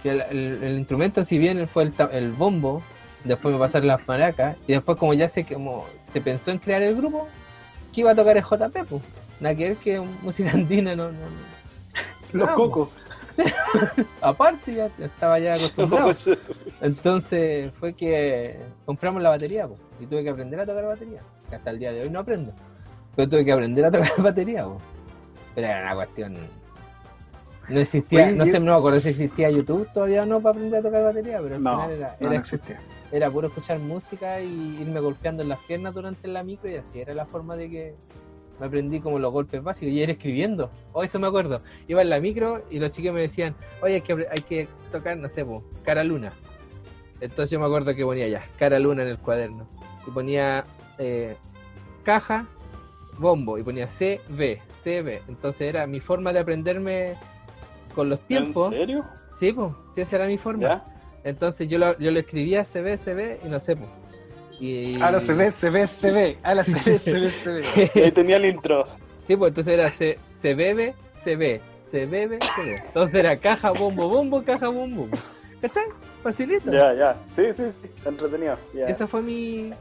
que el, el- el instrumento, si bien fue el, el bombo, después me pasaron las maracas, y después como ya se, como se pensó en crear el grupo, que iba a tocar el JP, pues. Nada que ver que música andina, no, no, no. Los Ah, cocos. Aparte ya estaba ya acostumbrado. Entonces fue que compramos la batería, po, y tuve que aprender a tocar batería. Que hasta el día de hoy no aprendo. Pero tuve que aprender a tocar batería, po. Pero era una cuestión. No existía, Oye, no y- sé, no me acuerdo si existía YouTube todavía o no para aprender a tocar batería, pero al No, final era, era, no existía. era puro escuchar música y irme golpeando en las piernas durante la micro y así era la forma de que me aprendí como los golpes básicos y era escribiendo. Oh, eso me acuerdo. Iba en la micro y los chicos me decían, oye, hay que, apre- hay que tocar, no sé, po, cara luna. Entonces yo me acuerdo que ponía ya, cara luna en el cuaderno. Y ponía eh, caja, bombo. Y ponía CB, CB. Entonces era mi forma de aprenderme con los tiempos. ¿En serio? Sí, pues, sí, esa era mi forma. ¿Ya? Entonces yo lo, yo lo escribía CB, CB y no sé, pues. Y... Ahora se ve, se ve, se ve. Ahora se ve, se ve, se ve. Y ahí tenía el intro. Sí, pues entonces era se, se bebe, se ve, se bebe, se ve. Entonces era caja, bombo, bombo, caja, bombo. ¿Cachai? Facilito. Ya, ya. Sí, sí, sí. Entretenido. Ya. Esa fue mi,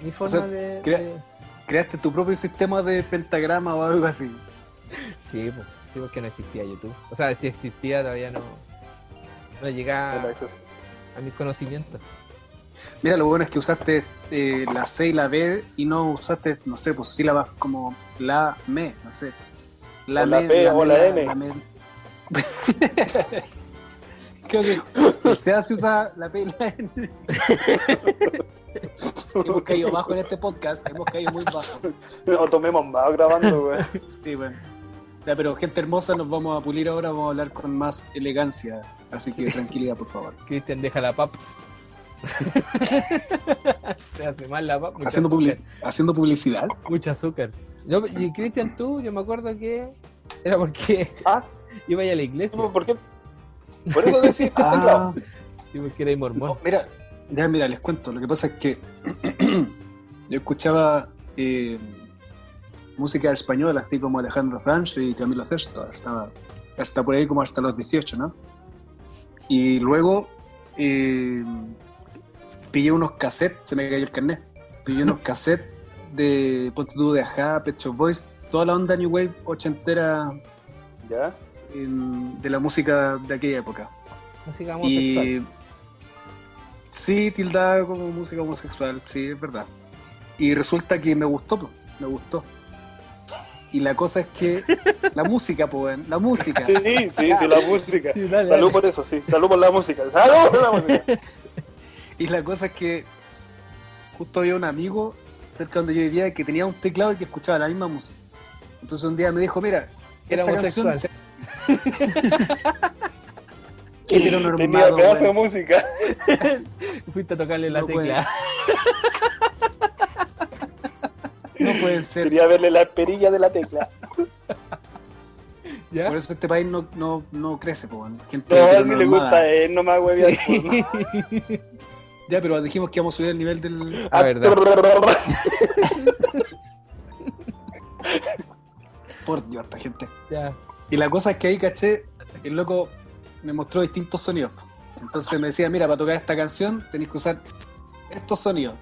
mi forma sea, de, crea- de- Creaste tu propio sistema de pentagrama o algo así. Sí, pues, sí, porque no existía YouTube. O sea, si existía todavía no, no llegaba a mis conocimientos. Mira, lo bueno es que usaste eh, la C y la B y no usaste, no sé, pues sílabas como la, me, no sé. O la P o la me, M. me. Creo que el SEA se usa la P y la N. hemos caído bajo en este podcast, hemos caído muy bajo. O tomemos más grabando, güey. Sí, bueno. Ya, pero gente hermosa, nos vamos a pulir ahora, vamos a hablar con más elegancia. Así que tranquilidad, por favor. Cristian deja la pap. Se hace mal la pap. mucha Haciendo, azúcar. publi- haciendo publicidad. Mucho azúcar. Yo- y Cristian, tú, yo me acuerdo que era porque Ah, iba a ir a la iglesia. ¿por qué? Por eso decidiste el Ah, teclado. Sí, porque era mormón. No, mira, Ya, mira, les cuento. Lo que pasa es que yo escuchaba eh, música española, así como Alejandro Sanz y Camilo Sesto, hasta, hasta por ahí como hasta los 18, ¿no? Y luego eh, pillé unos cassettes, se me cayó el carnet, pillé unos cassettes de Ponte tú de Ajá, Pet Shop Boys, toda la onda New Wave ochentera ¿Ya? de la música de aquella época. Música homosexual. Y sí, tildada como música homosexual, sí, es verdad. Y resulta que me gustó, me gustó. Y la cosa es que la música, pues, la música. Sí, sí, sí, la música. Sí, dale, Salud por eso, sí. Salud por la música. Salud por la música. Y la cosa es que justo había un amigo cerca donde yo vivía que tenía un teclado y que escuchaba la misma música. Entonces un día me dijo, mira, Era esta canción homosexual. Qué Tenía heteronormado, pedazo de música. Fuiste a tocarle la No tecla. No pueden ser. Quería verle la perilla de la tecla. ¿Ya? Por eso este país no, no, no crece, pues. Gente No, si le gusta a él, no me huevear. Sí. Ya, pero dijimos que íbamos a subir el nivel del. Ah, verdad. Por Dios, esta gente. Ya. Y la cosa es que ahí caché, el loco me mostró distintos sonidos. Entonces me decía, mira, para tocar esta canción tenéis que usar estos sonidos.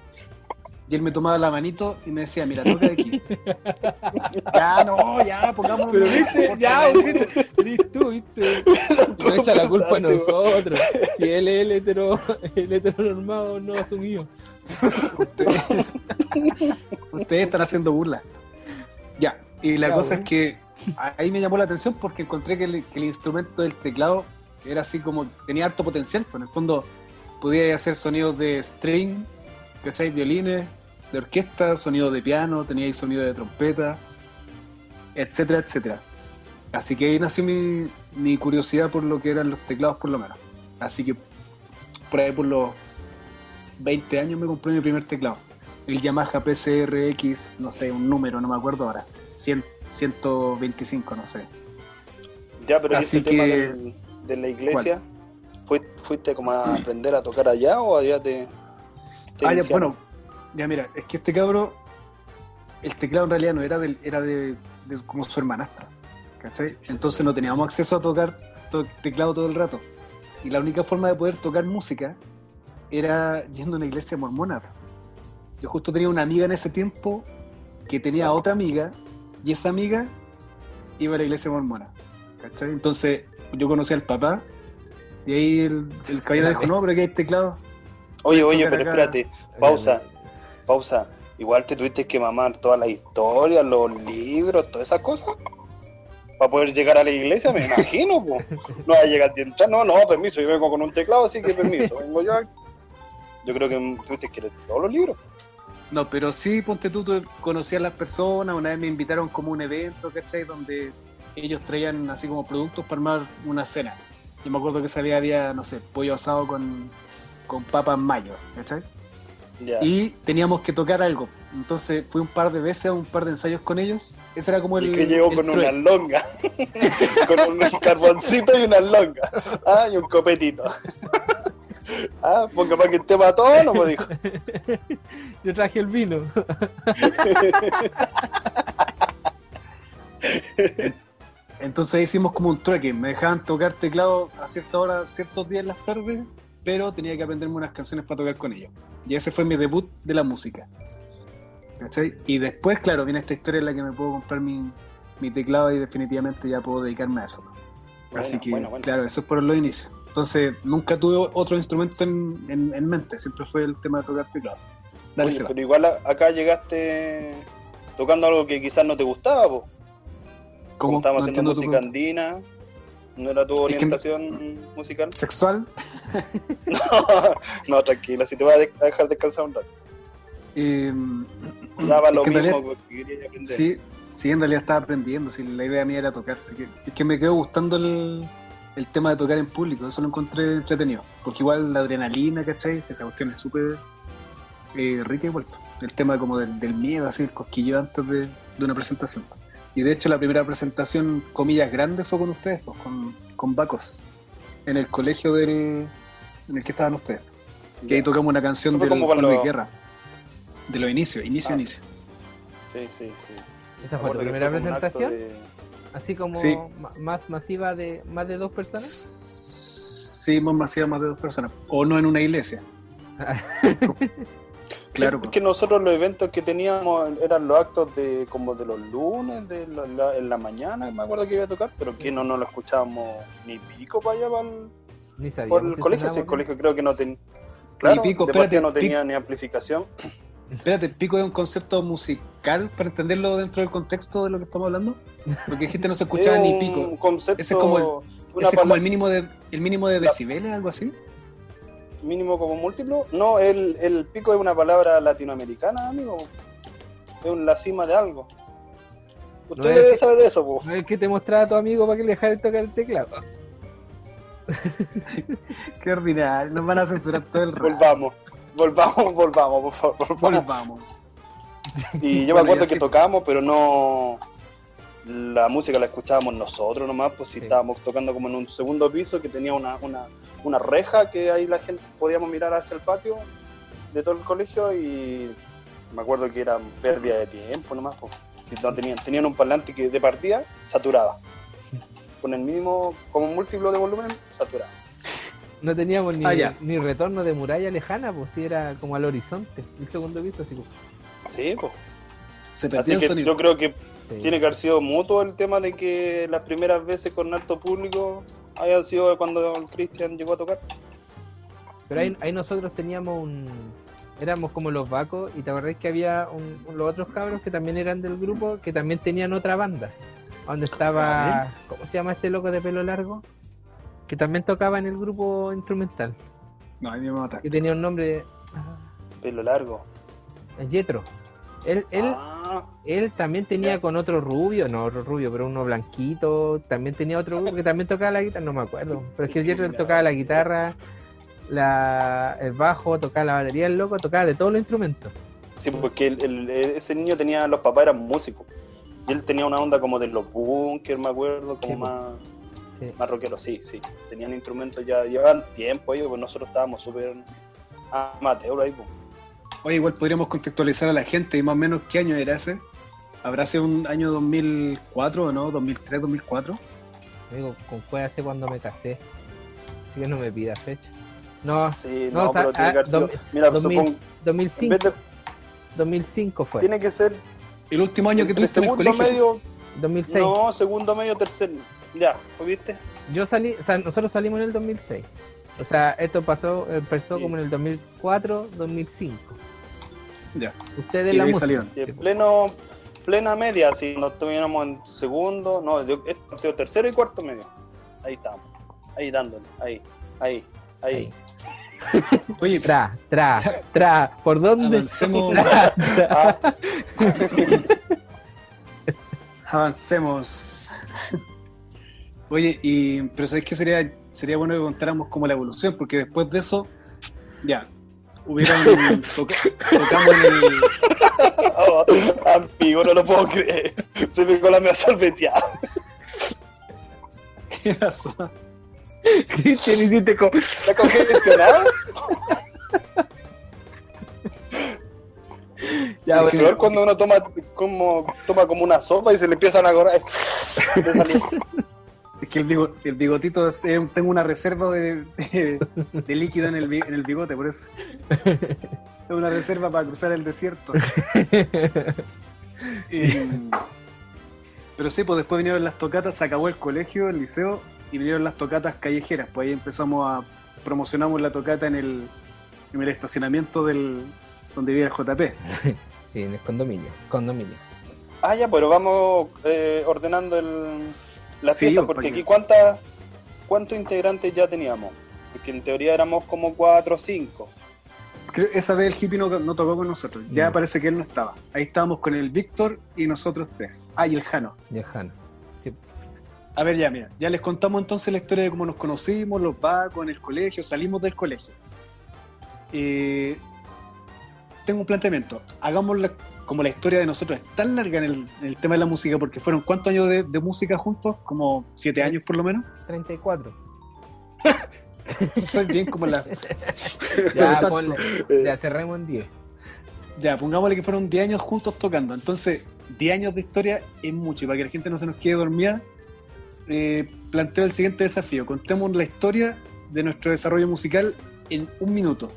Y él me tomaba la manito y me decía, mira, toca aquí. ya, no, ya, pongamos. Pero viste, ya, viste, eres tú, viste. No echa la culpa a nosotros. Si él es el hetero, el heteronormado no asumido. Ustedes, ustedes están haciendo burla. Ya, y la Ya, cosa bueno. es que ahí me llamó la atención porque encontré que el, que el instrumento del teclado era así como, tenía harto potencial, pues en el fondo podía hacer sonidos de string, ¿cachai? Violines, de orquesta, sonidos de piano, tenía ahí sonido de trompeta, etcétera, etcétera. Así que ahí nació mi, mi curiosidad por lo que eran los teclados por lo menos. Así que por ahí por los 20 años me compré mi primer teclado. El Yamaha PCRX, no sé, un número, no me acuerdo ahora. 100, 125, no sé. Ya, pero ¿y Así ese tema que- del- de la iglesia? ¿Fuiste, ¿Fuiste como a aprender a tocar allá o allá te.? Te Ah, ya, bueno, ya mira, es que este cabro, el teclado en realidad no era del, era de, de como su hermanastra, ¿cachai? Entonces no teníamos acceso a tocar to- teclado todo el rato. Y la única forma de poder tocar música era yendo a una iglesia mormona. Yo justo tenía una amiga en ese tiempo que tenía otra amiga y esa amiga iba a la iglesia mormona, ¿cachai? Entonces yo conocí al papá y ahí el, el caballero dijo, no, pero aquí hay teclado. Oye, oye, pero espérate, pausa, pausa. Igual te tuviste que mamar toda la historia, los libros, todas esas cosas. Para poder llegar a la iglesia, me imagino, po. No va a llegar a entrar, no, no, permiso, yo vengo con un teclado, así que permiso, vengo yo. Yo creo que tuviste que leer todos los libros. No, pero sí, ponte tú, tú conocías a las personas, una vez me invitaron como a un evento, ¿cachai? Donde ellos traían así como productos para armar una cena. Yo me acuerdo que ese día había, no sé, pollo asado con, con papas mayo, ¿cachai? Ya. Y teníamos que tocar algo. Entonces fui un par de veces a un par de ensayos con ellos. Ese era como el. Y que llegó con una longa, con un carboncito y una longa. Ah, y un copetito. Ah, porque para que esté para todo, no me dijo. Yo traje el vino. Entonces hicimos como un trueque. Me dejaban tocar teclado a cierta hora, ciertos días en las tardes, pero tenía que aprenderme unas canciones para tocar con ellos. Y ese fue mi debut de la música. ¿Cachai? Y después, claro, viene esta historia en la que me puedo comprar mi, mi teclado y definitivamente ya puedo dedicarme a eso. Así que, bueno, bueno. claro, esos fueron los inicios. Entonces, nunca tuve otro instrumento en, en- en mente, siempre fue el tema de tocar teclado. Dale, Oye, Seba. pero igual acá llegaste tocando algo que quizás no te gustaba, po. Como estábamos No haciendo música andina, ¿no era tu que- orientación musical? ¿Sexual? No, no, tranquila, si te vas a de- a dejar descansar un rato. Eh, Daba lo mismo realidad- porque quería aprender. Sí, sí, en realidad estaba aprendiendo, sí, la idea mía era tocar, así que es que me quedó gustando el, el tema de tocar en público, eso lo encontré entretenido, porque igual la adrenalina, ¿cachai? Esa cuestión es súper eh, rica y vuelto. El tema como del, del miedo, así, el cosquillo antes de, de una presentación. Y de hecho la primera presentación, comillas grandes, fue con ustedes, pues, con, con Bacos, en el colegio del, en el que estaban ustedes. Que ahí tocamos una canción del como cuando- Luis Guerra. De los inicios, inicio, Ah. inicio. Sí, sí, sí. ¿Esa fue tu que primera presentación? de- Así como Sí. más masiva de más de dos personas. Sí, más masiva, más de dos personas. O no en una iglesia. Claro, Es pues. que nosotros los eventos que teníamos eran los actos de como de los lunes, de la, la- en la mañana, me acuerdo que iba a tocar, pero que no, no lo escuchábamos ni pico para allá, para el, Ni por el colegio. Si el colegio creo que no tenía. Claro, pico, espérate, no pico. ni amplificación. Espérate, pico es un concepto musical para entenderlo dentro del contexto de lo que estamos hablando. Porque dijiste no se escuchaba Es ni pico. concepto, Ese es como el- Ese es como el mínimo de el mínimo de La- decibeles, algo así. Mínimo como múltiplo. No, el, el pico es una palabra latinoamericana, amigo. Es un- la cima de algo. Usted No es debe que- saber de eso, po. No es el que te mostraba a tu amigo para que le dejara tocar el teclado. Qué ordinario, nos van a censurar todo el rato. Volvamos, volvamos, volvamos, por favor. volvamos. Volvamos. Y yo Bueno, me acuerdo que sí. tocábamos, pero no. La música la escuchábamos nosotros nomás, pues si Sí. estábamos tocando como en un segundo piso que tenía una, una, una reja que ahí la gente podíamos mirar hacia el patio de todo el colegio y me acuerdo que era pérdida de tiempo nomás, pues. Si no tenían, tenían un parlante que de partida saturaba. Con el mínimo, como múltiplo de volumen, saturaba. No teníamos ni, Ah, ni retorno de muralla lejana, pues sí era como al horizonte, el segundo piso, así como. Sí, pues. Se perdió Así el que sonido. yo creo que sí. Tiene que haber sido mutuo el tema de que las primeras veces con alto público hayan sido cuando el Cristian llegó a tocar. Pero ahí, ahí nosotros teníamos un. Éramos como los vacos, y te acordás que había un- un- los otros cabros que también eran del grupo, que también tenían otra banda. Donde estaba. ¿Cómo se llama este loco de pelo largo? Que también tocaba en el grupo instrumental. No, a mí me mata. Que tenía un nombre. Pelo largo. Yetro. Él, él, Ah, él también tenía con otro rubio, no otro rubio, pero uno blanquito. También tenía otro grupo que también tocaba la guitarra, no me acuerdo. Pero es que el Yetro él tocaba la guitarra, la, el bajo, tocaba la batería, el loco tocaba de todos los instrumentos. sí, porque el- el- ese niño tenía, los papás eran músicos. Y él tenía una onda como de los bunkers, me acuerdo, como Sí, más, Sí. más rockero, sí, sí. Tenían instrumentos ya, llevaban tiempo ellos, pues nosotros estábamos súper amateur ahí, pues. Oye, igual podríamos contextualizar a la gente y más o menos qué año era ese. ¿Habrá sido un año 2004 o no? ¿2003, 2004? Digo, con fue hace cuando me casé. Así que no me pida fecha. No, Sí, no, no, o sea, pero tiene ah, que haber sido. dos- Mira, 2000 supongo, en 2005, vez de, 2005 fue. tiene que ser El último año que tuviste en el segundo colegio. medio, 2006. no, segundo medio, tercer. Ya, ¿viste? Yo salí, o sea, nosotros salimos en el 2006. O sea, esto pasó, empezó Sí. como en el 2004, 2005. Ya. Ustedes Sí, la música. salieron. Y en pleno, plena media, si no estuviéramos en segundo, no, yo ha sido tercero y cuarto medio. Ahí estamos, ahí dándole, ahí, ahí, ahí. Ahí. Oye, Tra, tra, tra. ¿Por dónde? Avancemos. Tra, tra. Ah, avancemos. Oye, y pero ¿sabes qué sería, sería bueno que contáramos como la evolución? Porque después de eso, ya, hubieron toca- tocamos en el oh, amigo, no lo puedo creer. Se me cola me ha sorbeteado. ¿qué pasó? Cristian, hiciste como... ¿Está congestionado? Ya, Es bueno. peor cuando uno toma como, toma como una sopa y se le empiezan a correr. Es que el, bigo- el bigotito, eh, tengo una reserva de, de- de líquido en el, en el bigote, por eso. Es una reserva para cruzar el desierto. Y- pero sí, pues después vinieron las tocatas, se acabó el colegio, el liceo, y vinieron las tocatas callejeras. Pues ahí empezamos a promocionamos la tocata en el, en el estacionamiento del donde vivía el JP. Sí, en el condominio. Condominio. Ah, ya, pero vamos eh, ordenando el, la Sí, pieza, pues, porque aquí cuántas cuántos integrantes ya teníamos. Porque en teoría éramos como cuatro o cinco. Creo- esa vez el hippie no, no tocó con nosotros, ya Mm. parece que él no estaba. Ahí estábamos con el Víctor y nosotros tres. Ah, y el Jano. Johanna. A ver, ya, mira, ya les contamos entonces la historia de cómo nos conocimos, los vacos en el colegio, salimos del colegio. Eh, tengo un planteamiento. Hagamos la- como la historia de nosotros es tan larga en el, en el tema de la música, porque fueron cuántos años de, de música juntos, como siete años por lo menos. 34. Soy bien como la. Ya, ponle, Eh, ya cerremos en 10. Ya, pongámosle que fueron 10 años juntos tocando. Entonces, 10 años de historia es mucho. Y para que la gente no se nos quede dormida, eh, planteo el siguiente desafío. Contemos la historia de nuestro desarrollo musical en un minuto.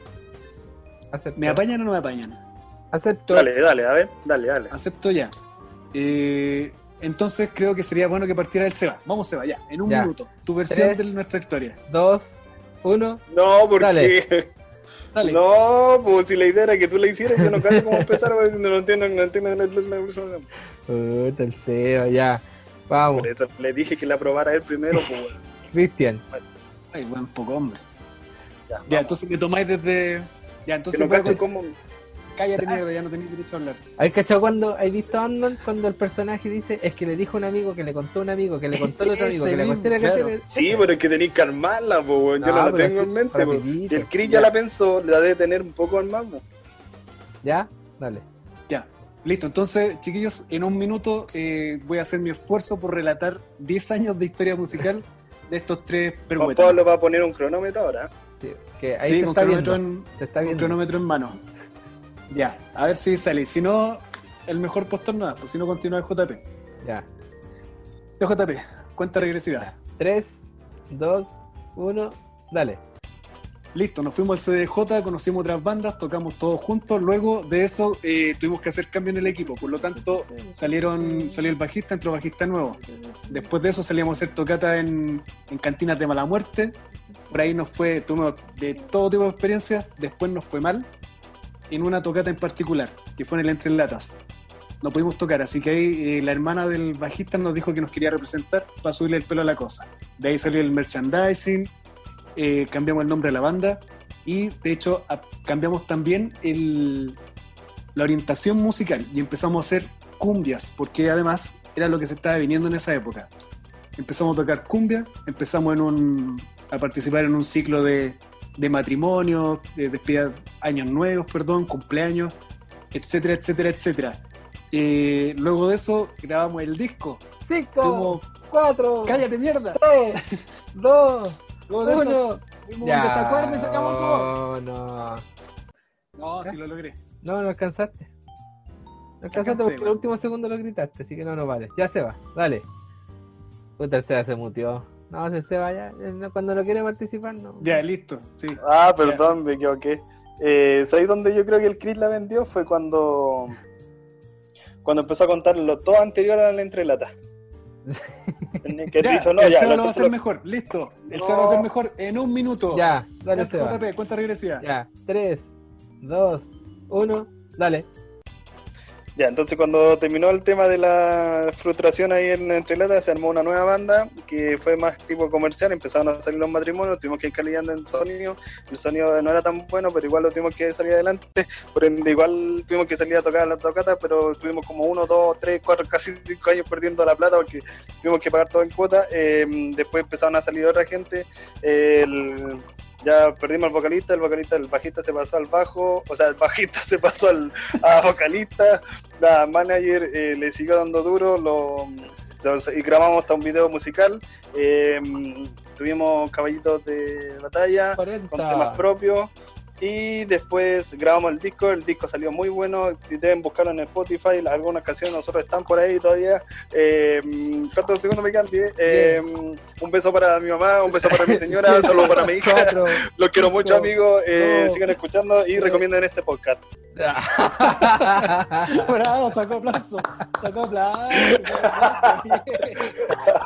¿Me apañan o no me apañan? Acepto. Dale, dale, a ver, dale, dale. Acepto ya. Eh, entonces creo que sería bueno que partiera el Seba. Vamos, Seba, ya, en un Ya. minuto. Tu versión Tres. de nuestra historia. Dos, uno. No, porque. Dale. Dale. No, pues si la idea era que tú la hicieras, yo no sé cómo empezar, no entiendo, no entiendo. no entiendo. Puta, el Seba, ya. Vamos, Por eso le dije que la probara él primero, pues bueno. Cristian. Ay, buen poco hombre. Ya, Ya, entonces me tomáis desde. Ya, Que entonces no voy a cacho con- cómo. Cállate mierda, ya no tenéis derecho a hablar. ¿Has cachado cuando has visto Ant-Man cuando el personaje dice es que le dijo a un amigo que le contó a un amigo que le contó al otro amigo que le contó la claro. Sí, pero es que tenéis que armarla, pues bueno. yo No, no la pero tengo en mente. Si el Chris Ya. ya la pensó, la debe tener un poco armada. ¿Ya? Dale. Ya, listo. Entonces, chiquillos, en un minuto eh, voy a hacer mi esfuerzo por relatar 10 años de historia musical de estos tres Juan perhuetas. Pablo va a poner un cronómetro ahora. Sí, que ahí Sí, se con está cronómetro, viendo. en, Se está con viendo. cronómetro en mano. Ya, a ver si sale. Si no, el mejor postor nada, pues si no continúa el JP. Ya. JP, cuenta regresiva. 3, 2, 1, dale. Listo, nos fuimos al CDJ, conocimos otras bandas, tocamos todos juntos. Luego de eso eh, tuvimos que hacer cambio en el equipo, por lo tanto salieron salió el bajista, entró bajista nuevo. Después de eso salíamos a hacer tocata en, en cantinas de mala muerte. Por ahí nos fue, tuvimos de todo tipo de experiencias. Después nos fue mal en una tocata en particular, que fue en el Entre Latas. No pudimos tocar, así que ahí eh, la hermana del bajista nos dijo que nos quería representar para subirle el pelo a la cosa. De ahí salió el merchandising, eh, cambiamos el nombre de la banda y de hecho cambiamos también la orientación musical y empezamos a hacer cumbias, porque además era lo que se estaba viniendo en esa época. Empezamos a tocar cumbia, empezamos a participar en un ciclo de, de matrimonio, de despedida, años nuevos, perdón, cumpleaños, etcétera, etcétera, etcétera. Eh, luego de eso grabamos el disco. 5, Tuvimos- 4, ¡Cállate, mierda! 3, 2, Luego de eso 1. tuvimos un desacuerdo y sacamos todo. No, no. No, sí lo logré. No, no alcanzaste. No alcanzaste alcancé, porque en el último segundo lo gritaste, así que no, no vale. Ya se va, dale. Puta, Seba se mutió. No, se Seba ya, eh, cuando no quiere participar, no. Ya, listo, sí. Ah, perdón, me equivoqué. Eh, ¿Sabéis dónde yo creo que el Chris la vendió? Fue cuando cuando empezó a contar lo todo anterior a la entrelata. que Ya, dicho, no, el ya, lo va a hacer mejor, listo. El No. Seba lo va a hacer mejor en un minuto. Ya, dale, Ya, Seba. JP, cuenta regresiva. Ya, 3, 2, 1, dale. Ya, entonces cuando terminó el tema de la frustración ahí en la entrelata, se armó una nueva banda que fue más tipo comercial, empezaron a salir los matrimonios, tuvimos que ir calidando en sonido, el sonido no era tan bueno, pero igual lo tuvimos que salir adelante, por ende igual tuvimos que salir a tocar a la tocata, pero tuvimos como uno, dos, tres, cuatro, casi cinco años perdiendo la plata porque tuvimos que pagar todo en cuota, eh, después empezaron a salir otra gente, el- ya perdimos al vocalista, el vocalista, el bajista se pasó al bajo, o sea, el bajista se pasó al a vocalista, la manager eh, le siguió dando duro lo, entonces, y grabamos hasta un video musical. eh, tuvimos caballitos de batalla con temas 40. propios. Y después grabamos el disco, el disco salió muy bueno, deben buscarlo en Spotify, algunas canciones nosotros están por ahí todavía. Eh, ¿Cuántos segundos me quedan? Diez. Eh, un beso para mi mamá, un beso para mi señora, Siete, solo para mi hija. cuatro. Los quiero mucho amigos, eh, sigan escuchando y recomienden este podcast. Bravo, sacó aplauso. Sacó aplauso. sacó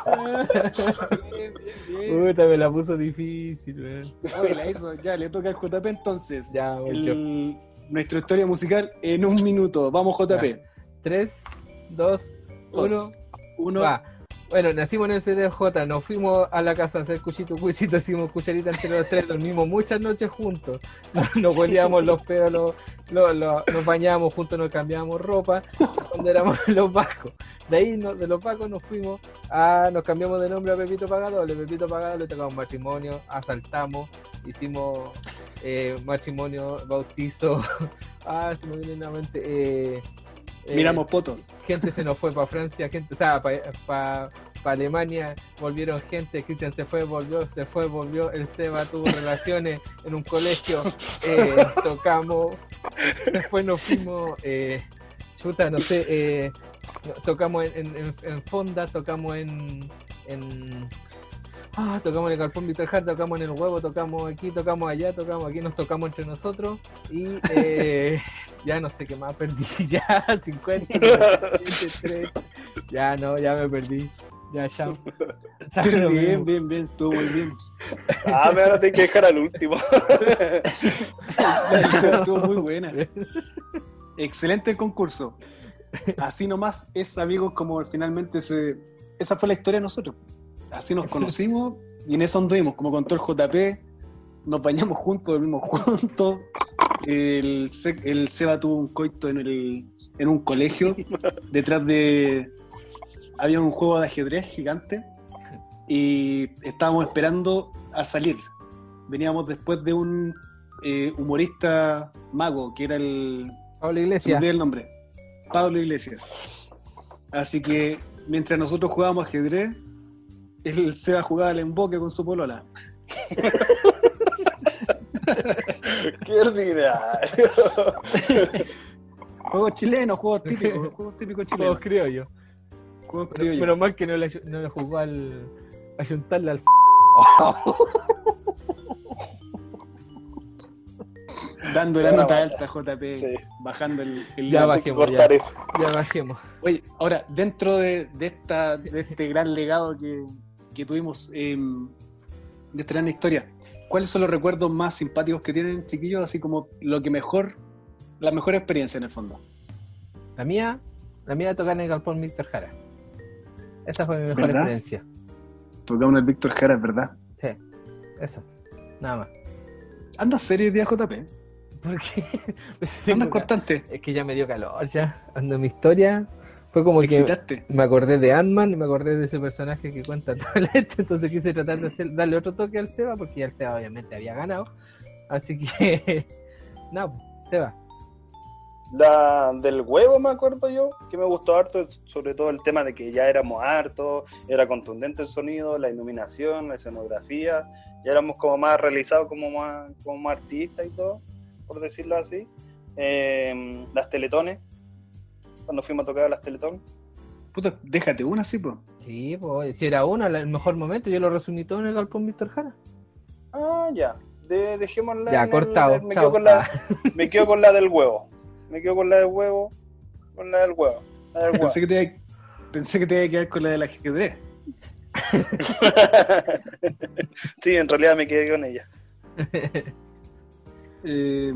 aplauso. Bien, bien, bien. Puta, me la puso difícil. Oye, la hizo. Ya, le toca al JP entonces. Ya. El- nuestra historia musical en un minuto. Vamos, JP. 3, 2, 1. Dos, uno. Va. Bueno, nacimos en el CDJ, nos fuimos a la casa a hacer cuchito, cuchito, hicimos cucharita entre los tres, dormimos muchas noches juntos, nos, hueleábamos los pedos, los- los- los- nos bañábamos juntos, nos cambiábamos ropa cuando éramos los vascos. De ahí, de los vascos, nos fuimos a, nos cambiamos de nombre a Pepito Pagadole, Pepito Pagadole, tocamos matrimonio, asaltamos, hicimos eh, matrimonio, bautizo, ah, se me viene en la mente, eh, eh, Miramos fotos. gente se nos fue para Francia, gente, o sea, para para Alemania, volvieron gente, Cristian se fue, volvió, se fue, volvió, el Seba tuvo relaciones en un colegio, eh, tocamos, después nos fuimos, eh, chuta, no sé, eh, tocamos en, en, en Fonda, tocamos en, en ah, tocamos en el Galpón Víctor Hart, tocamos en el huevo, tocamos aquí, tocamos allá, tocamos aquí, nos tocamos entre nosotros y eh, ya no sé qué más perdí, ya 50, 3, ya no, ya me perdí. Ya, chao. Chao, Pero nos bien, vemos. bien, bien, estuvo muy bien. Ah, me van a tener que dejar al último. Estuvo muy buena. Excelente el concurso. Así nomás es, amigos, como finalmente se. Esa fue la historia de nosotros. Así nos conocimos y en eso anduvimos, como contó el JP. Nos bañamos juntos, dormimos juntos. El, el Seba tuvo un coito en, el, en un colegio. Detrás de. Había un juego de ajedrez gigante. Y estábamos esperando a salir. Veníamos después de un eh, humorista mago, que era el. Pablo Iglesias. olvidó el nombre. Pablo Iglesias. Así que mientras nosotros jugábamos ajedrez, él se va a jugar al emboque con su polola. Qué ordinario. Juegos chilenos, juegos típicos, juegos típicos chilenos. Todos criollos. Juegos Pero, criollos. menos mal que no le, ayu- no le jugó al. a juntarle al. Dando la nota alta, JP, Sí. bajando el, el Ya bajemos, ya. Ya bajemos. Oye, ahora, dentro de, de esta, de este gran legado que, que tuvimos, eh, de esta gran historia, ¿cuáles son los recuerdos más simpáticos que tienen, chiquillos? Así como lo que mejor, la mejor experiencia en el fondo. La mía, la mía tocar en el galpón Víctor Jara. Esa fue mi mejor ¿Verdad? experiencia. Tocamos el Víctor Jara, ¿verdad? Sí, eso. Nada más. Anda serio hoy día, JP. Porque pues, tengo Andas cortante. es que ya me dio calor ya. Ando en mi historia. Fue como que excitaste. me acordé de Ant-Man y me acordé de ese personaje que cuenta todo el este, entonces quise tratar de hacer, darle otro toque al Seba, porque ya el Seba obviamente había ganado. Así que, no, Seba. La del huevo me acuerdo yo, que me gustó harto, sobre todo el tema de que ya éramos hartos, era contundente el sonido, la iluminación, la escenografía, ya éramos como más realizados como más, como más artistas y todo, por decirlo así. Eh, las teletones, cuando fuimos a tocar las teletones. Puta, déjate una, sí, pues. Sí, pues, si era uno, el mejor momento, yo lo resumí todo en el galpón Víctor Jara. Ah, ya, de, dejémosla. Ya, el- cortado. me, chao. quedo con la, me quedo con la del huevo, me quedo con la del huevo, con la del huevo. La del huevo. Pensé que, te pensé que te iba a quedar con la del ajedrez. sí, en realidad me quedé con ella. Eh,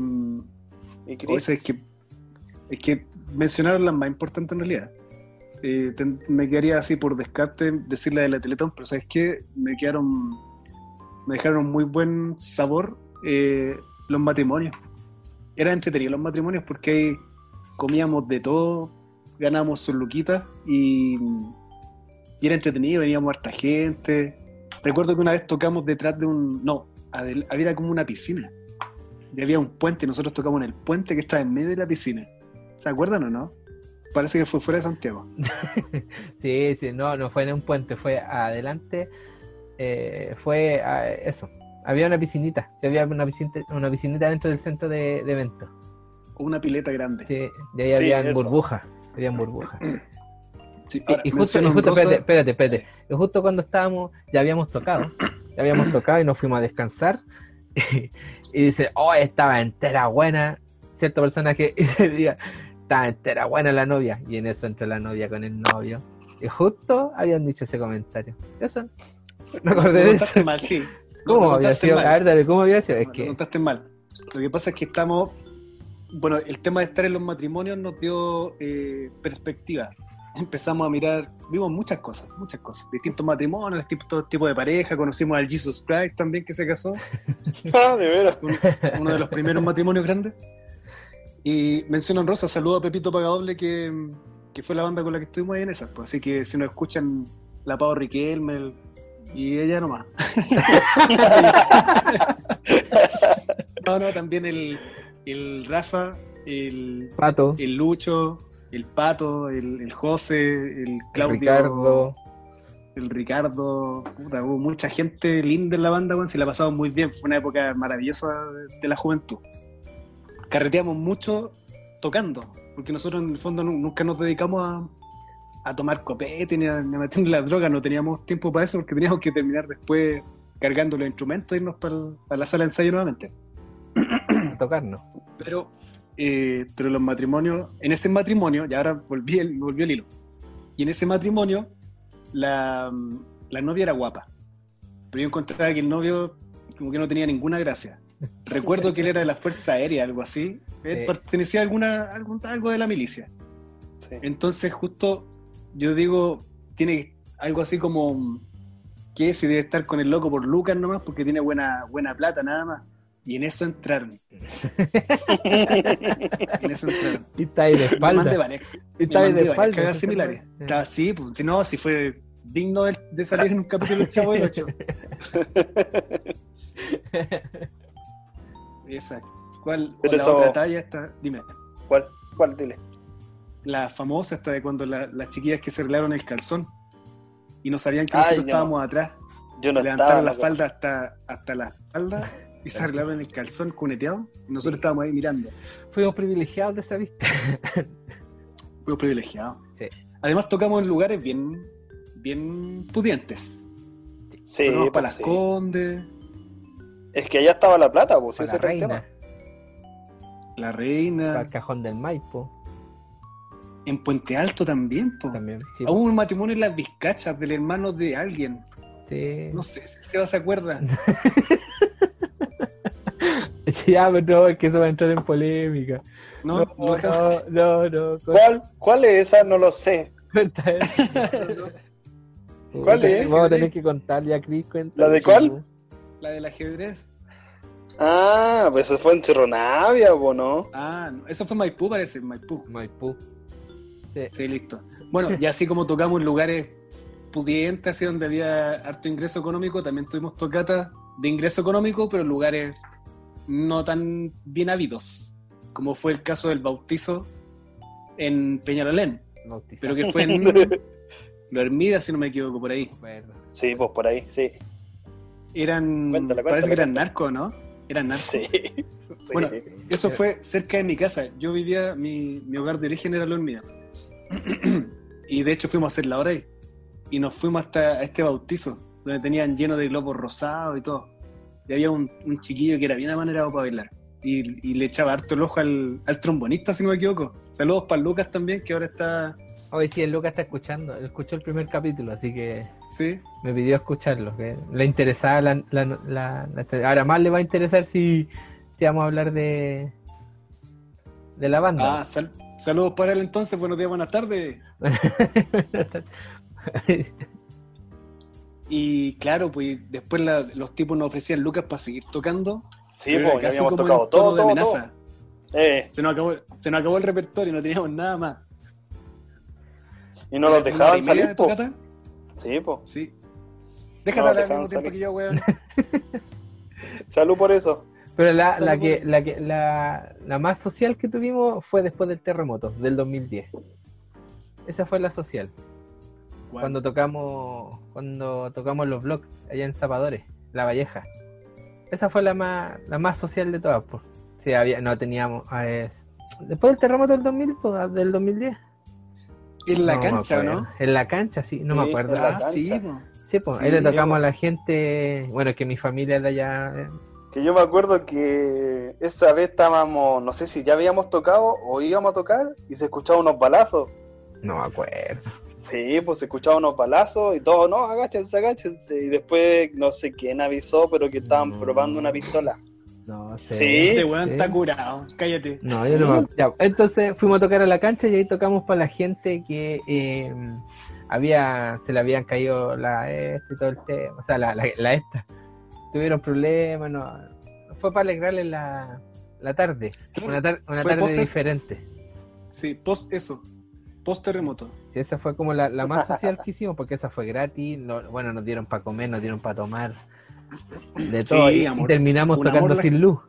Y o Chris, sea, es que, es que mencionaron las más importantes en realidad. Eh, me quedaría así por descarte decir la de la Teletón, pero ¿sabes qué? Me quedaron. Me dejaron muy buen sabor eh, los matrimonios. Eran entretenidos los matrimonios porque ahí comíamos de todo, ganábamos sus luquitas y, era entretenido, veníamos harta gente. Recuerdo que una vez tocamos detrás de un. No, había como una piscina. Y había un puente, nosotros tocamos en el puente que estaba en medio de la piscina. ¿Se acuerdan o no? Parece que fue fuera de Santiago. sí, sí, no, no fue en un puente, fue adelante. eh, fue a- eso. Había una piscinita, sí, había una piscinita, una piscinita dentro del centro de, de eventos. Una pileta grande. Sí, y ahí Sí, habían burbujas. Habían burbujas. Sí, Y- ahora, y, justo, y justo, Rosa- espérate, espérate, espérate. Y justo cuando estábamos, ya habíamos tocado, ya habíamos tocado y nos fuimos a descansar. Y, dice, oh, estaba entera buena. Cierto personaje y diga, estaba entera buena la novia. Y en eso entró la novia con el novio. Y justo habían dicho ese comentario. Eso. Me acordé de contaste eso. mal, sí. ¿Cómo había sido? mal. A ver, dale, ¿cómo había sido? Es Lo que. contaste mal. Lo que pasa es que estamos. Bueno, el tema de estar en los matrimonios nos dio eh, perspectiva. Empezamos a mirar, vimos muchas cosas, muchas cosas. Distintos matrimonios, distintos tipos de pareja. Conocimos al Jesus Christ también que se casó. Ah, de veras. uno de los primeros matrimonios grandes. Y menciono en Rosa, saludo a Pepito Pagadoble, que, que fue la banda con la que estuvimos ahí en esas. Pues. Así que si nos escuchan, la Pau Riquelme el- y ella nomás. no, no, también el, el Rafa, el, Pato, el Lucho, el Pato, el, el José, el Claudio. Ricardo, el Ricardo, puta, hubo mucha gente linda en la banda, weón, se la pasamos muy bien, fue una época maravillosa de la juventud. Carreteamos mucho tocando, porque nosotros en el fondo nu- nunca nos dedicamos a, a tomar copete ni a, ni a meternos la droga, no teníamos tiempo para eso porque teníamos que terminar después cargando los instrumentos e irnos para, el- para la sala de ensayo nuevamente. A tocarnos. Pero, eh, pero los matrimonios, en ese matrimonio, y ahora volví el, volvió el hilo, y en ese matrimonio la, la novia era guapa, pero yo encontraba que el novio como que no tenía ninguna gracia. Recuerdo que él era de la Fuerza Aérea, algo así, él Sí. pertenecía a alguna, algún, algo de la milicia. Sí. Entonces justo yo digo, tiene algo así como que si debe estar con el loco por Lucas nomás, porque tiene buena, buena plata nada más. Y en eso entraron. en eso entraron. Y está ahí de Me mandé espalda. varias, Y está ahí de espalda. cagadas similares. Estaba así, pues, si no, si fue digno de, de salir en un capítulo del Chavo del Ocho. Esa. ¿Cuál? o Pero la eso- otra talla está? Dime. ¿Cuál? ¿Cuál? Dile. La famosa esta de cuando la- las chiquillas que se arreglaron el calzón y no sabían que Ay, nosotros no. estábamos atrás. Yo no se estaba. levantaron la loco. falda hasta, hasta la espalda y se arreglaron el calzón cuneteado y nosotros estábamos ahí mirando. Fuimos privilegiados de esa vista. Fuimos privilegiados. Sí. Además tocamos en lugares bien, bien pudientes. Sí, Tocamos pues, para las sí. Condes, Es que allá estaba la plata, pues, ese la era el tema. reina. La Para Reina, el cajón del Maipo. en Puente Alto también. Po. También. Sí, Hubo un matrimonio en las Vizcachas del hermano de alguien. sí. No sé si se se acuerda. Ya, pero no, es que eso va a entrar en polémica. No, No, no, no, no. ¿Cuál? ¿Cuál es esa? No lo sé. ¿Cuál es? Vamos a tener que contarle a Chris. cuenta ¿La de cuál? La del ajedrez. Ah, pues eso fue en Cerro Navia, ¿o no? Ah, no, eso fue Maipú, parece, Maipú. Maipú. Sí. Sí, listo. Bueno, y así como tocamos en lugares pudientes, así donde había harto ingreso económico, también tuvimos tocatas de ingreso económico, pero en lugares no tan bien habidos, como fue el caso del bautizo en Peñalolén, Bautizado. pero que fue en Lo Hermida, si no me equivoco, por ahí. Sí, pues por ahí, sí. Eran, parece que eran narcos, ¿no? Eran narcos. Sí. sí. Bueno, Eso fue cerca de mi casa. Yo vivía, mi, mi hogar de origen era Lo Hermida. y de hecho fuimos a hacer la hora ahí. Y nos fuimos hasta este bautizo, donde tenían lleno de globos rosados y todo. Y había un, un chiquillo que era bien amanerado para bailar. Y, y le echaba harto el ojo al, al trombonista, si no me equivoco. Saludos para Lucas también, que ahora está. Hoy sí, el Lucas está escuchando. Él escuchó el primer capítulo, así que Sí, me pidió escucharlo. Que le interesaba la, la, la- la- Ahora más le va a interesar si, si vamos a hablar de, de la banda. Ah, sal- saludos para él entonces. Buenos días, buenas tardes. Y claro, pues después la- los tipos nos ofrecían Lucas para seguir tocando. Sí, era pues ya habíamos tocado tono todo, de todo, amenaza. todo. Eh, Se nos, acabó, se nos acabó el repertorio, no teníamos nada más. Y no los ¿Una hora dejaban salir, de tocata? Sí, pues. Sí. Déjate hablar al mismo tiempo que yo, weón. Salud por eso. Pero la, la, por- que, la, que, la, la más social que tuvimos fue después del terremoto, del 2010. Esa fue la social. Cuando tocamos cuando tocamos los blogs allá en Zapadores, La Valleja. Esa fue la más, la más social de todas. Pues. Sí, había, no teníamos. ah, es- después del terremoto del 2000, pues, del 2010. En la No cancha. ¿no? En la cancha, sí, no me acuerdo. en la Ah, sí. Sí, pues, ahí le tocamos a la gente. Bueno, que mi familia de allá. eh, Que yo me acuerdo que esa vez estábamos, no sé si ya habíamos tocado o íbamos a tocar y se escuchaban unos balazos. No me acuerdo. Sí, pues se escuchaban unos balazos y todo, no, agáchense, agáchense. Y después no sé quién avisó, pero que estaban No. probando una pistola. No sé. Sí. Este weón está curado. Cállate. No, yo no me entonces fuimos a tocar a la cancha y ahí tocamos para la gente que eh, había, se le habían caído la esta y todo el tema, o sea, la, la, la esta. Tuvieron problemas, no. Fue para alegrarles la, la tarde, una, tar- una Fue tarde eso. diferente. Sí, post eso. Post terremoto. Sí, esa fue como la, la más social que hicimos, porque esa fue gratis, no- bueno, nos dieron para comer, nos dieron para tomar, de todo, Sí, y, terminamos tocando sin luz.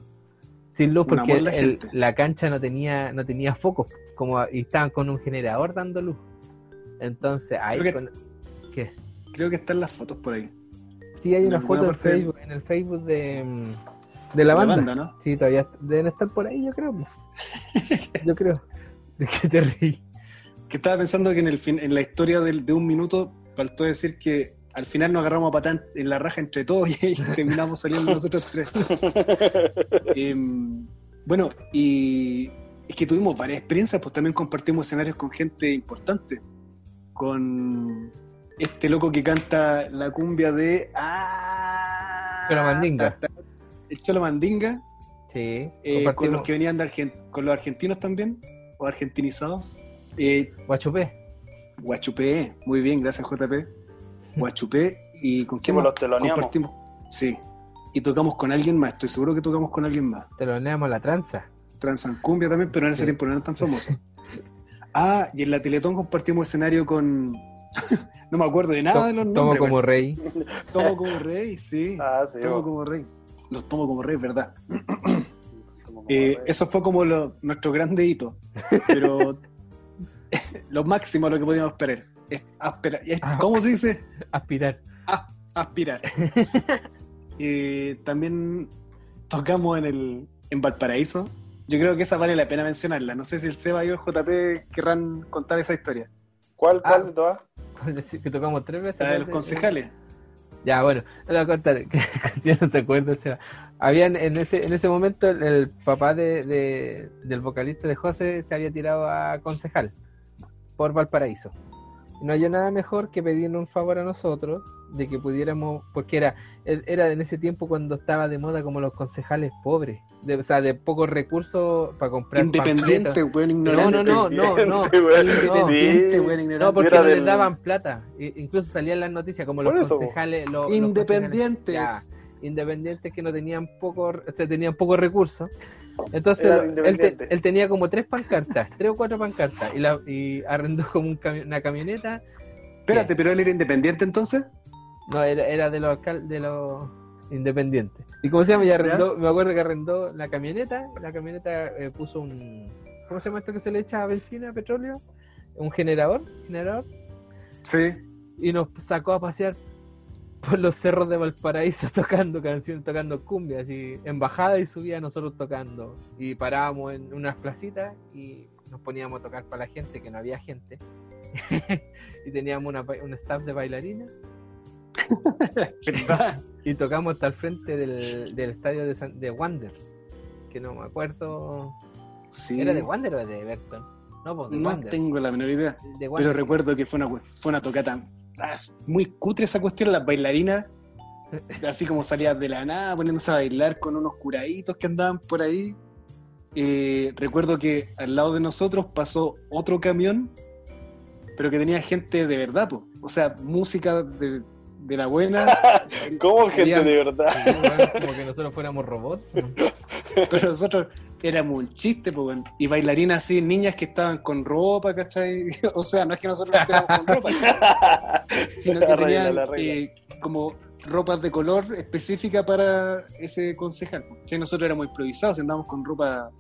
Sin luz porque la el- gente. la cancha no tenía, no tenía focos, como, y estaban con un generador dando luz. Entonces, ahí Creo que- con- ¿qué? creo que están las fotos por ahí. Sí, hay una foto en Facebook, el Facebook de, mm, de la banda. ¿no? Sí, todavía deben estar por ahí, yo creo. Yo creo. ¿De qué te reí? Que estaba pensando que en, el fin, en la historia de un minuto faltó decir que al final nos agarramos a patán en la raja entre todos y, terminamos saliendo nosotros tres. Em, bueno, y es que tuvimos varias experiencias, pues también compartimos escenarios con gente importante. Con este loco que canta la cumbia de. ¡Ah! Cholo Mandinga. El Cholo Mandinga. Sí, eh, con los que venían de Argen- con los argentinos también, o argentinizados. Eh, Guachupé. Guachupé, muy bien, gracias JP. Guachupé, y con quién Como más los teloneamos. compartimos. Sí, y tocamos con alguien más, estoy seguro que tocamos con alguien más. Te lo neamos la tranza. Transancumbia también, pero en ese Sí. tiempo no eran tan famosos. Ah, y en la Teletón compartimos escenario con. no me acuerdo de nada de los nombres. Tomo como bueno. rey. Tomo como rey, sí. Ah, sí. Tomo vos. como rey. Los tomo como rey, ¿verdad? Eh, eso fue como lo- nuestro grande hito. Pero lo máximo a lo que podíamos esperar. Es aspira- es- Ah. ¿Cómo se dice? Aspirar. Aspirar. Eh, también tocamos en el en Valparaíso. Yo creo que esa vale la pena mencionarla. No sé si el Seba y el JP querrán contar esa historia. ¿Cuál, cuál Ah. de todas? Que tocamos tres veces. La de los concejales. Ya, bueno, le voy a contar, que si no se acuerda, o sea, habían en ese, en ese momento el, el papá de, de- del vocalista de José se había tirado a concejal por Valparaíso. No había nada mejor que pedirnos un favor a nosotros de que pudiéramos, porque era, era en ese tiempo cuando estaba de moda como los concejales pobres, de, o sea, de pocos recursos para comprar Independiente, buen No, ignorante. no, no, no, no. Güey. Independiente, buen ignorante. No, porque no les daban plata. Incluso salían las noticias como los concejales. los- los concejales- Independientes. Independientes que no tenían poco, o sea, tenían pocos recursos. Entonces él, te- independientes. él tenía como tres pancartas, tres o cuatro pancartas, y, la, y arrendó como un cami- una camioneta. Espérate, pero él era independiente entonces. No, era, era de los de los independientes. ¿Y cómo se llama? Y arrendó, me acuerdo que arrendó la camioneta, la camioneta eh, puso un ¿cómo se llama esto que se le echa a benzina, petróleo? Un generador, generador, Sí. y nos sacó a pasear por los cerros de Valparaíso tocando canciones, tocando cumbia, así, en bajada y subida nosotros tocando. Y parábamos en unas placitas y nos poníamos a tocar para la gente, que no había gente. y teníamos una, un staff de bailarines ¿Verdad? y tocamos hasta el frente del, del estadio de, San- de Wander, que no me acuerdo. Sí. ¿Era de Wander o de Everton? No, pues No Wander. tengo la menor idea. De Pero recuerdo que fue una, fue una tocata ah, muy cutre esa cuestión, las bailarinas, así como salían de la nada, poniéndose a bailar con unos curaditos que andaban por ahí. Eh, recuerdo que al lado de nosotros pasó otro camión, pero que tenía gente de verdad, po. o sea, música de, de la buena, ¿Cómo gente Había- de verdad? Como que nosotros fuéramos robots. pero nosotros éramos un chiste, po, weón. y bailarinas así, niñas que estaban con ropa, ¿cachai? O sea, no es que nosotros no estuviéramos con ropa, sino que La regla, tenían la regla. eh, como ropas de color específica para ese concejal. ¿Cachai? Nosotros éramos improvisados, andábamos con ropa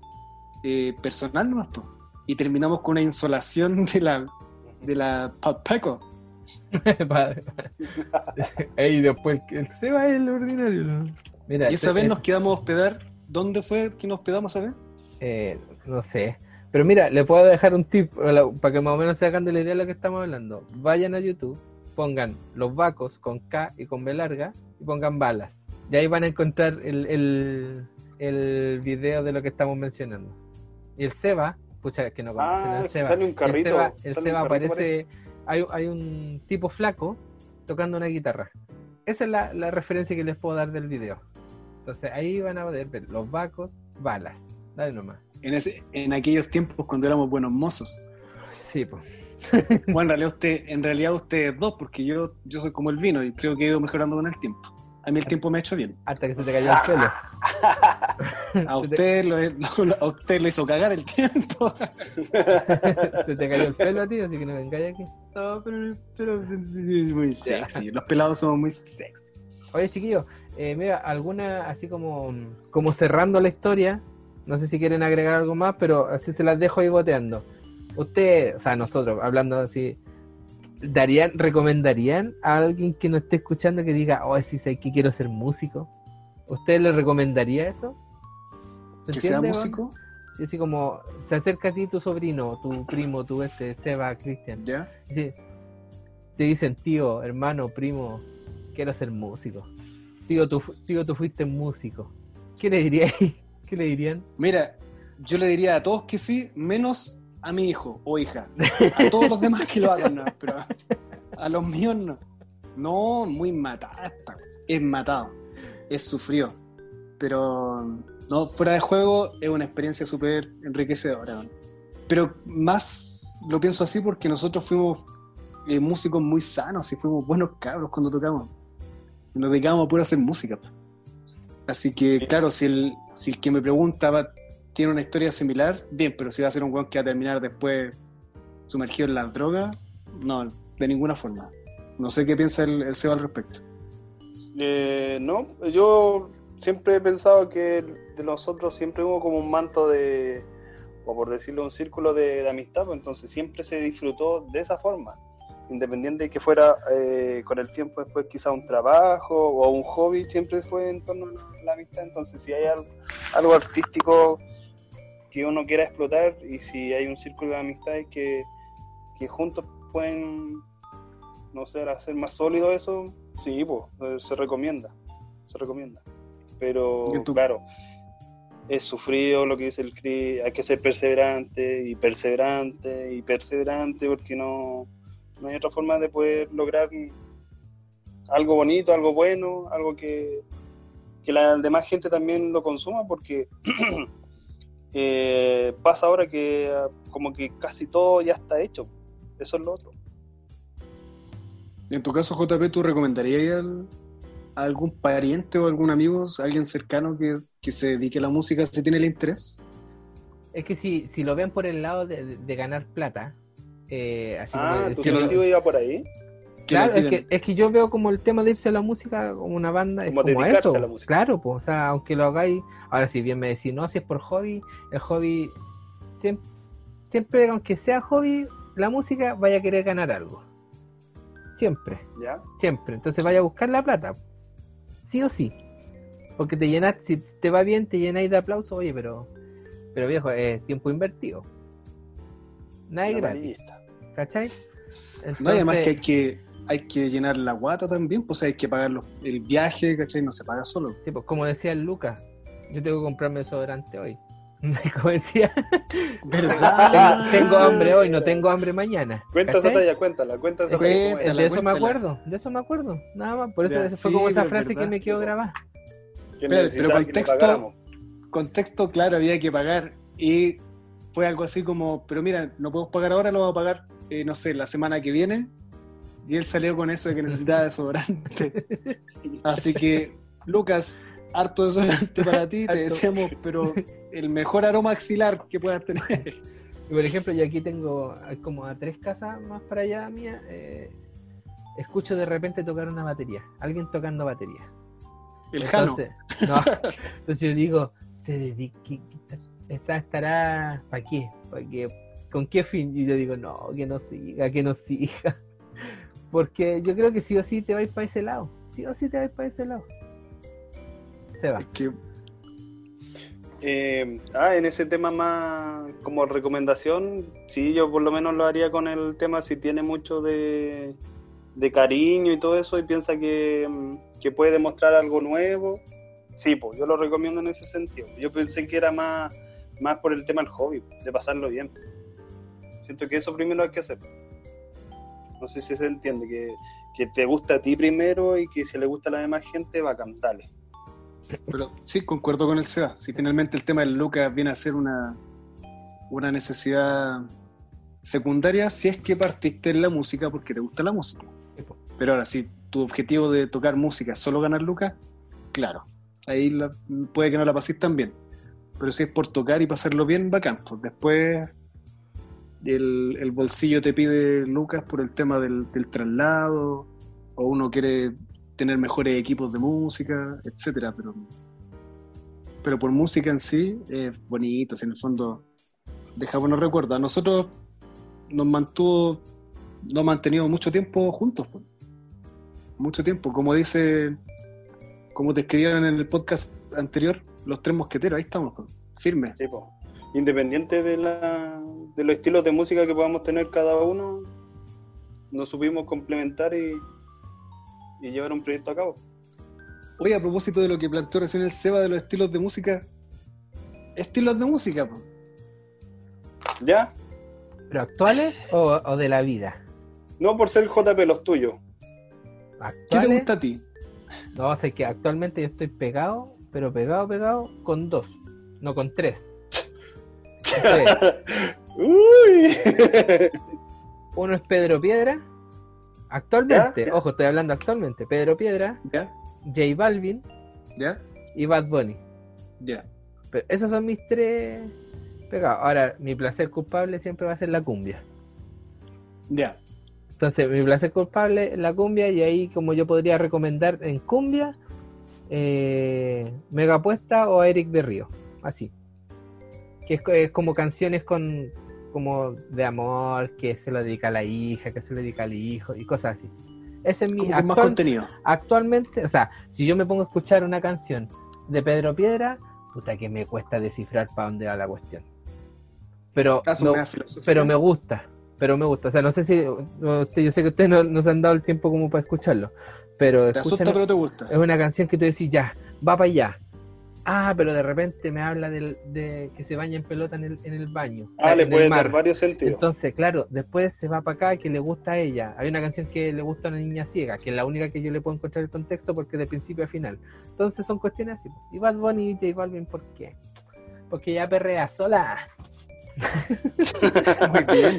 eh, personal nomás, po. y terminamos con una insolación de la de la Papeco. Pa- Ey, después el, el Seba es el ordinario. ¿no? Mira, Y esa te- vez nos quedamos a hospedar. ¿Dónde fue que nos hospedamos a ver? eh, no sé. Pero mira, le puedo dejar un tip para que más o menos se hagan de la idea de lo que estamos hablando. Vayan a YouTube, pongan los vacos con K y con B larga y pongan balas. Y ahí van a encontrar el, el, el video de lo que estamos mencionando. Y el Seba, pucha, que no conocen Ah, al sí, Seba. sale un el carrito. Seba, el Seba carrito, aparece, hay, hay un tipo flaco tocando una guitarra. Esa es la, la referencia que les puedo dar del video. Entonces ahí van a poder ver los vacos, balas. Dale nomás. En, ese, en aquellos tiempos cuando éramos buenos mozos. Sí, pues. Bueno, en realidad, usted, en realidad ustedes dos, porque yo, yo soy como el vino y creo que he ido mejorando con el tiempo. A mí el tiempo me ha hecho bien. Hasta que se te cayó el pelo. A usted lo, lo- a usted lo hizo cagar el tiempo. se te cayó el pelo a ti, así que no vengáis aquí. No, pero, pero es muy sexy. Los pelados somos muy sexy. Oye, chiquillos, eh, mira, alguna así como, como cerrando la historia. No sé si quieren agregar algo más, pero así se las dejo ahí boteando. Usted, o sea, nosotros, hablando así, darían, recomendarían a alguien que no esté escuchando que diga, oh, sí sé que quiero ser músico? ¿Usted le recomendaría eso? ¿Se Que sea entiende, músico, Sí, así como se acerca a ti tu sobrino, tu primo, tu este, Seba, Cristian. ¿ya? Te dicen, tío, hermano, primo, quiero ser músico. Tío, tú, tú fuiste músico. ¿Qué le diríais? ¿Qué le dirían? Mira, yo le diría a todos que sí, menos a mi hijo o hija. A todos los demás que lo hagan, no, pero a, los míos no. No, muy matada. Es matado, es sufrido. Pero no, fuera de juego es una experiencia súper enriquecedora. Pero más lo pienso así porque nosotros fuimos eh, músicos muy sanos y fuimos buenos cabros cuando tocamos. Nos dedicábamos a puro hacer música. Así que, claro, si el, si el que me pregunta va- tiene una historia similar, bien, pero si va a ser un weón que va a terminar después sumergido en las drogas, no, de ninguna forma. No sé qué piensa el, el Seba al respecto. Eh, no, yo siempre he pensado que de nosotros siempre hubo como un manto de, o por decirlo, un círculo de, de amistad, pues entonces siempre se disfrutó de esa forma, independiente de que fuera eh, con el tiempo después quizá un trabajo o un hobby, siempre fue en torno a la, amistad, entonces si hay algo, algo artístico que uno quiera explotar y si hay un círculo de amistades que, que juntos pueden, no sé, hacer más sólido eso, sí, pues, eh, se recomienda, se recomienda. Pero, claro, es sufrido lo que dice el CRI, hay que ser perseverante y perseverante y perseverante porque no, no hay otra forma de poder lograr algo bonito, algo bueno, algo que, que la demás gente también lo consuma porque eh, pasa ahora que ah, como que casi todo ya está hecho. Eso es lo otro. En tu caso, JP, ¿tú recomendarías al- a algún pariente o algún amigo, alguien cercano que, que se dedique a la música si tiene el interés? Es que si, si lo ven por el lado de, de- de ganar plata, eh, así como Ah, tu sentido iba por ahí. Claro, es que, es que yo veo como el tema de irse a la música como una banda, es Como como dedicarse eso. a la música. Claro, pues, o sea, aunque lo hagáis, ahora si bien me decís, no, si es por hobby, el hobby, siempre, siempre aunque sea hobby, la música vaya a querer ganar algo. Siempre, ¿Ya? siempre. Entonces vaya a buscar la plata. Sí o sí. Porque te llenas, si te va bien, te llenáis de aplausos, oye, pero, pero viejo, es tiempo invertido. Nada es gratis. ¿Cachai? No, y además que hay Entonces- que, hay que llenar la guata también, pues hay que pagar los- el viaje, ¿cachai? No se paga solo. Sí, pues como decía el Lucas, yo tengo que comprarme desodorante hoy. como decía, ¿Verdad? tengo, tengo hambre hoy, no tengo hambre mañana. Cuenta esa talla, cuéntala, cuenta esa Cuéntala. talla. ¿cómo es? De eso me acuerdo, de eso me acuerdo, nada más. Por eso Ya, fue sí, como esa pero frase verdad. que me quedó grabada. Que Pero- pero contexto-. Contexto, claro, había que pagar y fue algo así como, pero mira, no podemos pagar ahora, lo vamos a pagar, eh, no sé, la semana que viene. Y él salió con eso de que necesitaba desodorante. Así que, Lucas, harto desodorante para ti, te Harto. deseamos, pero el mejor aroma axilar que puedas tener. Y por ejemplo, yo aquí tengo como a tres casas más para allá mía, eh, escucho de repente tocar una batería, alguien tocando batería. El Jano. Entonces, no, entonces yo digo, se estará, ¿para qué? ¿Para qué? ¿Con qué fin? Y yo digo, no, que no siga, que no siga. Porque yo creo que sí o sí te vais para ese lado. Sí o sí te vais para ese lado. Se va. Eh, ah, en ese tema más como recomendación, sí, yo por lo menos lo haría con el tema si tiene mucho de, de cariño y todo eso y piensa que, mm, que puede demostrar algo nuevo. Sí, pues yo lo recomiendo en ese sentido. Yo pensé que era más, más por el tema del hobby, de pasarlo bien. Siento que eso primero hay que hacer. No sé si se entiende, que, que te gusta a ti primero y que si le gusta a la demás gente, va a cantarle. Pero sí, concuerdo con el Seba. Si finalmente el tema del Lucas viene a ser una, una necesidad secundaria, si es que partiste en la música porque te gusta la música. Pero ahora, si tu objetivo de tocar música es solo ganar Lucas, claro, ahí puede que no la pases tan bien. Pero si es por tocar y pasarlo bien, bacán. Pues después el, bolsillo te pide Lucas por el tema del, del traslado, o uno quiere tener mejores equipos de música, etcétera, pero pero por música en sí es bonito, si en el fondo deja buenos recuerdos. A nosotros nos mantuvo nos mantenido mucho tiempo juntos. po. Mucho tiempo. Como dice, como te escribieron en el podcast anterior, los tres mosqueteros, ahí estamos, po, firmes. Sí, po. Independiente de, la, de los estilos de música que podamos tener cada uno, nos supimos complementar y, y llevar un proyecto a cabo. Oye, a propósito de lo que planteó recién el Seba de los estilos de música, estilos de música, po. ¿Ya? ¿Pero actuales o, o de la vida? No por ser JP los tuyos. ¿Qué te gusta a ti? No, sé que actualmente yo estoy pegado, pero pegado, pegado con dos, no con tres. Uy. Uno es Pedro Piedra. Actualmente, ¿Ya? ojo, estoy hablando actualmente. Pedro Piedra, ¿Ya? J Balvin ¿Ya? y Bad Bunny. ¿Ya? Pero esos son mis tres pegados. Ahora, mi placer culpable siempre va a ser la cumbia. ¿Ya? Entonces, mi placer culpable es la cumbia y ahí como yo podría recomendar en cumbia, eh, Megapuesta o Eric Berrío. Así. Que es, co- es como canciones con como de amor, que se lo dedica a la hija, que se lo dedica al hijo y cosas así. Ese es mi con más actual- contenido. actualmente, o sea, si yo me pongo a escuchar una canción de Pedro Piedra, puta que me cuesta descifrar para dónde va la cuestión. Pero, Ah, no- pero me gusta, pero me gusta. O sea, no sé si, usted- yo sé que ustedes no, no se han dado el tiempo como para escucharlo, pero Te asusta, pero te gusta. es una canción que tú decís, ya, va para allá. Ah, pero de repente me habla del, de que se baña en pelota en el, en el baño. o sea, Ah, le mar. dar varios sentidos. Entonces, claro, después se va para acá que le gusta a ella. Hay una canción que le gusta a una niña ciega, que es la única que yo le puedo encontrar el contexto porque de principio a final. Entonces son cuestiones así. Y Bad Bunny y J Balvin, ¿por qué? Porque ya perrea sola. Muy bien.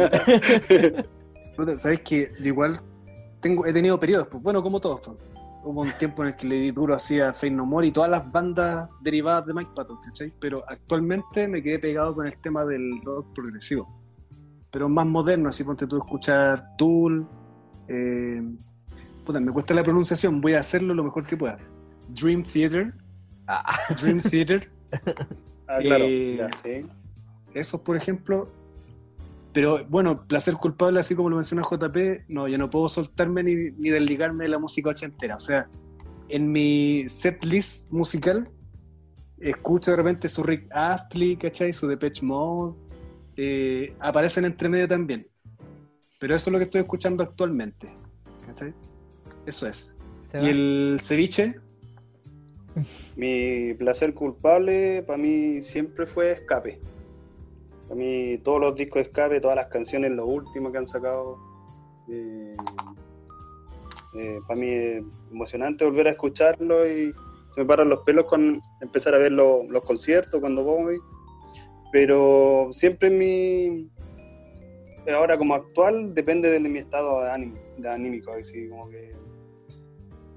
Sabes que yo igual tengo, he tenido periodos, pues bueno, como todos. pues. Hubo un tiempo en el que le di duro así a Faith No More y todas las bandas derivadas de Mike Patton, ¿cachai? Pero actualmente me quedé pegado con el tema del rock progresivo. Pero más moderno, así ponte tú a escuchar Tool. eh, puta, me cuesta la pronunciación, voy a hacerlo lo mejor que pueda. Dream Theater. Ah, Dream Theater. Ah, claro. Eh, ya, sí. esos, por ejemplo. Pero bueno, placer culpable, así como lo menciona JP, no, yo no puedo soltarme ni, ni desligarme de la música ochentera. O sea, en mi set list musical, escucho de repente su Rick Astley, ¿cachai? Su Depeche Mode, eh, aparecen entre medio también. Pero eso es lo que estoy escuchando actualmente, ¿cachai? Eso es. se Y el ceviche, Mi placer culpable para mí siempre fue Escape. Para mí todos los discos de Escape, todas las canciones, los últimos que han sacado, eh, eh, para mí es emocionante volver a escucharlo y se me paran los pelos con empezar a ver lo- los conciertos cuando voy. Pero siempre mi... Ahora como actual depende de mi estado de ánimo, de anímico, así como que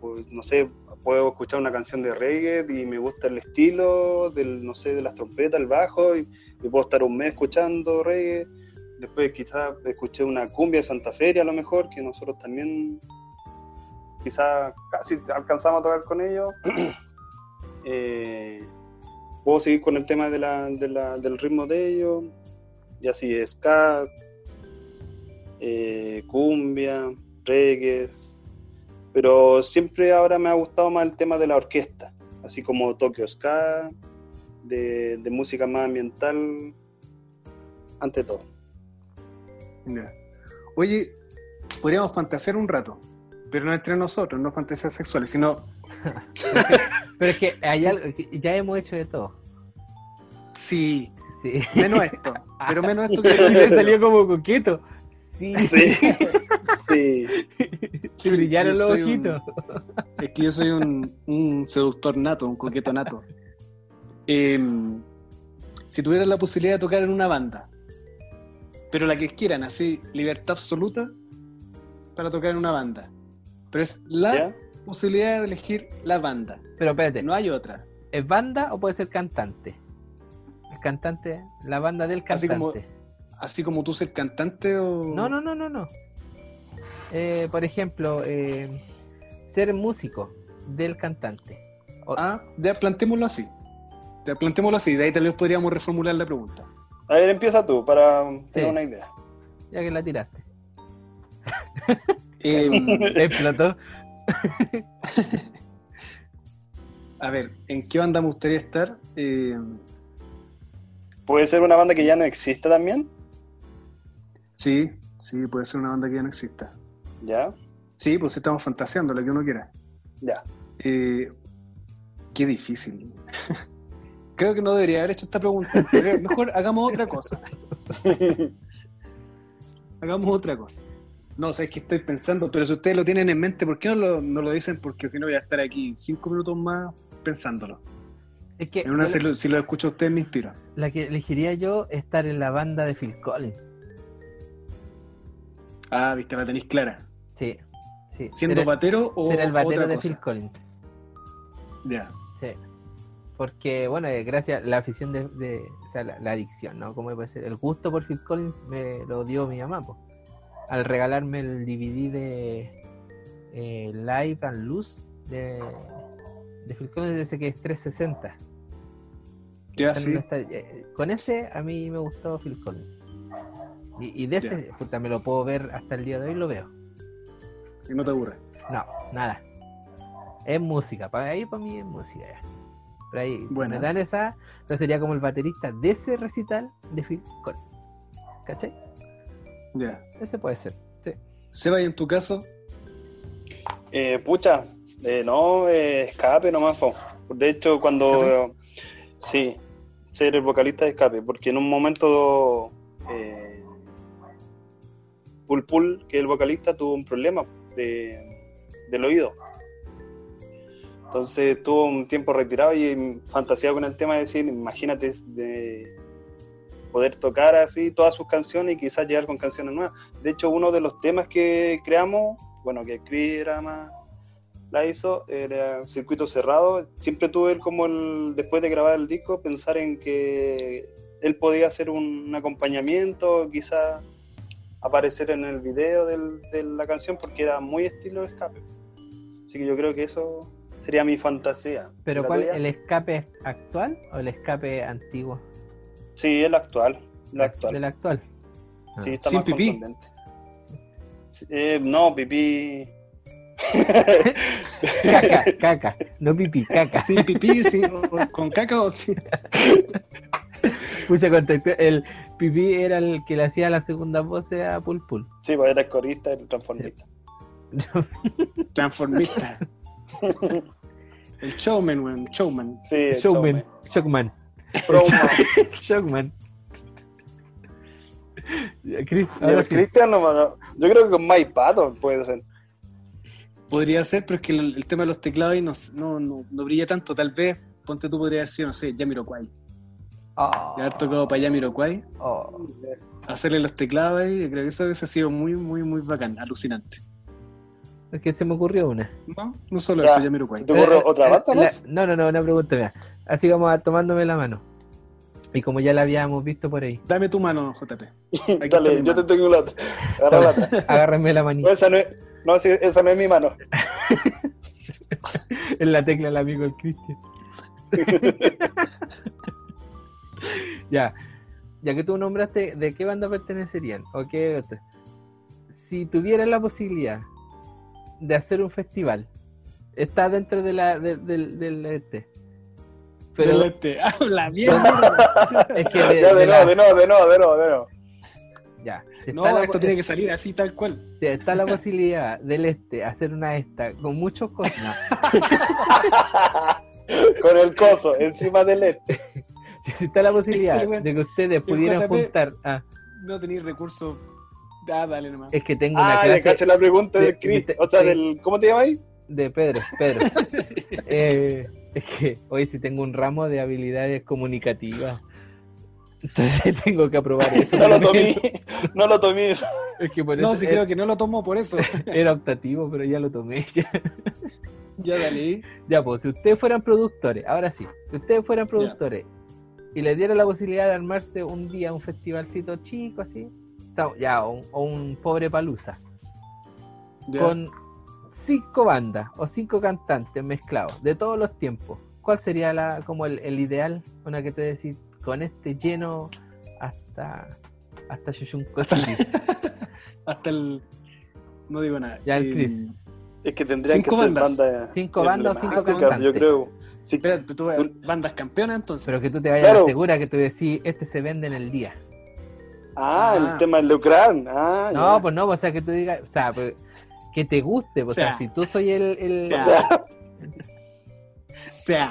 pues, no sé, puedo escuchar una canción de reggae y me gusta el estilo, del, no sé, de las trompetas, el bajo, y, y puedo estar un mes escuchando reggae. Después quizás escuché una cumbia de Santa Fe a lo mejor, que nosotros también quizás casi alcanzamos a tocar con ellos. Eh, puedo seguir con el tema del ritmo de ellos, y así ska, eh, cumbia, reggae, pero siempre ahora me ha gustado más el tema de la orquesta, así como Tokyo Ska, de, de música más ambiental, ante todo. Oye, podríamos fantasear un rato, pero no entre nosotros, no fantasías sexuales, sino Pero es que hay Sí. algo que ya hemos hecho de todo. sí, Sí. menos esto, pero menos esto Y que le salió como coqueto. Sí. Sí, sí. Le brillaron los un- ojitos. Es que yo soy un, un seductor nato, un coqueto nato. Em, si tuvieran la posibilidad de tocar en una banda, pero la que quieran, así, libertad absoluta para tocar en una banda. Pero es la ¿Ya? posibilidad de elegir la banda, Pero espérate, no hay otra. ¿es banda o puede ser cantante? El cantante, la banda del Así cantante. como- Así como tú ser cantante o... No, no, no, no, no. Eh, por ejemplo, eh, ser músico del cantante. O- Ah, ya plantémoslo así. Ya plantémoslo así, de ahí tal vez podríamos reformular la pregunta. A ver, empieza tú para Sí. tener una idea. Ya que la tiraste. Em, Explotó. a ver, ¿en qué banda me gustaría estar? Em, ¿Puede ser una banda que ya no exista también? sí, sí, puede ser una banda que ya no exista. ¿Ya? Sí, pues estamos fantaseando, lo que uno quiera. Ya. Eh, qué difícil. Creo que no debería haber hecho esta pregunta. Mejor hagamos otra cosa. Hagamos otra cosa. No, sé, es que estoy pensando, pero si ustedes lo tienen en mente, ¿por qué no lo, no lo dicen? Porque si no voy a estar aquí cinco minutos más pensándolo. Es que En una, si, lo, si lo escucho a ustedes me inspira. la que elegiría yo es estar en la banda de Phil Collins. Ah, viste, la tenéis clara. Sí, sí. ¿Siendo batero o ser el batero otra de cosa? Phil Collins. Ya. Sí. Porque, bueno, gracias la afición de, de- o sea, la, la adicción, ¿no? ¿Cómo puede ser? El gusto por Phil Collins me lo dio mi mamá, po. Al regalarme el DVD de eh, Live and Luz de, de Phil Collins, ese que es 360. Ya, Está sí. estadio. Eh, Con ese a mí me gustó Phil Collins. Y, y de ese, puta, me lo puedo ver hasta el día de hoy, lo veo. Y no te aburre. No, nada. Es música, para ahí para mí es música ya. Pero ahí, si Buena. me dan esa, entonces sería como el baterista de ese recital de Phil Collins. ¿Cachai? Ya. Ese puede ser. Sí. Seba, ¿y en tu caso? Eh, pucha, eh, no, eh, escape nomás. po. De hecho, cuando. sí, ser el vocalista de escape, porque en un momento. Eh, Pul Pul, que es el vocalista, tuvo un problema de, del oído. Entonces estuvo un tiempo retirado y fantaseado con el tema de decir, imagínate de poder tocar así todas sus canciones y quizás llegar con canciones nuevas. De hecho, uno de los temas que creamos, bueno, que más la hizo, era Circuito Cerrado. Siempre tuve el, como el, después de grabar el disco, pensar en que él podía hacer un, acompañamiento, quizás aparecer en el video de la canción, porque era muy estilo escape. Así que yo creo que eso sería mi fantasía. Pero ¿La ¿cuál? tuya? ¿El escape actual o el escape antiguo? Sí, el actual. El actual. Del actual. Sí, Ah. está Sin más pipí. Sí, eh, no, pipí. Caca, caca. No pipí, caca. ¿Sin pipí? sí, o- ¿Con caca o sí? Mucha contexto. El pipí era el que le hacía la segunda voz a Pul Pul. Sí, pues era el corista, el transformista. Transformista. El showman, weón. Showman. Sí, el Showman. Shockman. Showman. Cristian, no, yo creo que con Mike Patton puede ser. Podría ser, pero es que el, el tema de los teclados ahí no, no, no, no brilla tanto. Tal vez, ponte tú, podría haber sido, no sé, Jamiroquai. Oh, De haber tocado para Jamiroquai, oh. hacerle los teclados ahí, creo que eso hubiese sido muy, muy, muy bacán, alucinante. Es que se me ocurrió una. No, no solo Ya. eso, Jamiroquai. ¿Se te ocurre Eh, otra eh, banda la-? No, no, no, una pregunta mía. Así como a- tomándome la mano. Y como ya la habíamos visto por ahí. Dame tu mano, JP. Aquí Dale, yo te tengo la otra. Agarra la otra. Agárrenme la No, manita. esa no es, no, esa no es mi mano. En la tecla el amigo el Cristian. ya. Ya que tú nombraste, ¿de qué banda pertenecerían? ¿O qué otra? Si tuvieran la posibilidad de hacer un festival, está dentro de la, de- del- del este. Pero Del este. ¡Ah, la mierda! es que de, Ya, de de la- nuevo, de nuevo, de nuevo, de nuevo, de nuevo. ya. Está, No, la, esto tiene que salir así, tal cual. está la posibilidad del este hacer una esta con muchos cosas. Con el coso encima del este. Si está la posibilidad Este, de que ustedes pudieran juntar. Ah, No tenéis recursos. Ah, dale nomás. es que tengo una Ah, clase caché la pregunta de- del Chris. de- O sea, de- del. ¿Cómo te llamas ahí? de Pedro. Pedro. Eh, es que hoy sí tengo un ramo de habilidades comunicativas. Entonces tengo que aprobar eso. No lo tomé. No lo tomé. Es que por No, eso sí era, creo que no lo tomó por eso. era optativo, pero ya lo tomé. Ya, ya dale. Ya, pues, si ustedes fueran productores, ahora sí, si ustedes fueran productores y les dieran la posibilidad de armarse un día un festivalcito chico así, ya, o un, o un pobre palusa, con cinco bandas o cinco cantantes mezclados de todos los tiempos, ¿cuál sería la, como el, el ideal? Una que te decís, con este lleno hasta hasta City. Hasta el. no digo nada. Ya, el Eh, Chris. Es que tendrían Cinco que ser bandas. bandas. Cinco bandas o cinco cantantes. Yo creo. Sí, tú, Tú- bandas campeonas entonces. Pero que tú te vayas Claro. segura que tú decís, este se vende en el día. Ah, Ah. el tema del lucrar. Ah, No, ya. pues no, o sea, que tú digas, o sea, pues, que te guste, pues, o sea, O sea, si tú soy el... el-. O sea, O sea,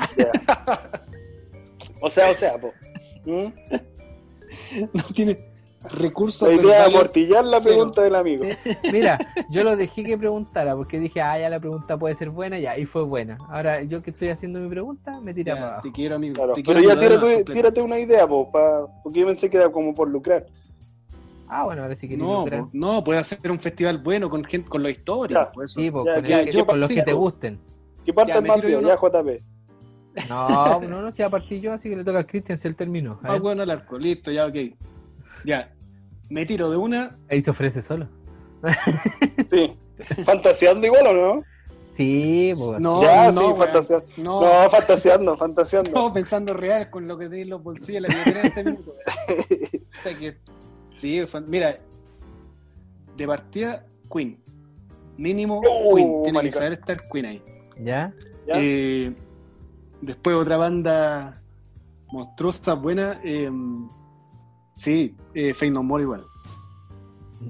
o sea, o sea, po. ¿Mm? no tiene recursos. La idea verbales amortillar la cero. pregunta del amigo. Mira, yo lo dejé que preguntara porque dije, ah, ya la pregunta puede ser buena, ya, y fue buena. Ahora, yo que estoy haciendo mi pregunta, me tira Ya, para abajo. te quiero, amigo. Claro, te pero quiero ya tírate una idea, po, pa- porque yo pensé que era como por lucrar. Ah, bueno, ahora sí que No, lucrar. no, puede hacer un festival bueno con gente, con po, eso. Sí, pues, Ya, con, ya, el- yo con los que te gusten. ¿Qué parte Ya, es me más tiro bien? yo Ya, JP. No, no, no, si a partir yo, así que le toca al Cristian si él terminó. Ah, bueno, el arco, listo, ya, ok. Ya, me tiro de una. Ahí se ofrece solo. Sí. ¿Fantaseando igual o no? Sí, pues. No, ya, no, sí, fantaseando. No, No, fantaseando, fantaseando. no, pensando real con lo que tenéis en los bolsillos de la billetera en este minuto. sí, fan- mira, de partida, Queen. Mínimo Oh, Queen. Tiene que saber estar Queen ahí. ¿Ya? ¿Ya? Eh, después otra banda monstruosa, buena. eh, sí, eh, No More igual.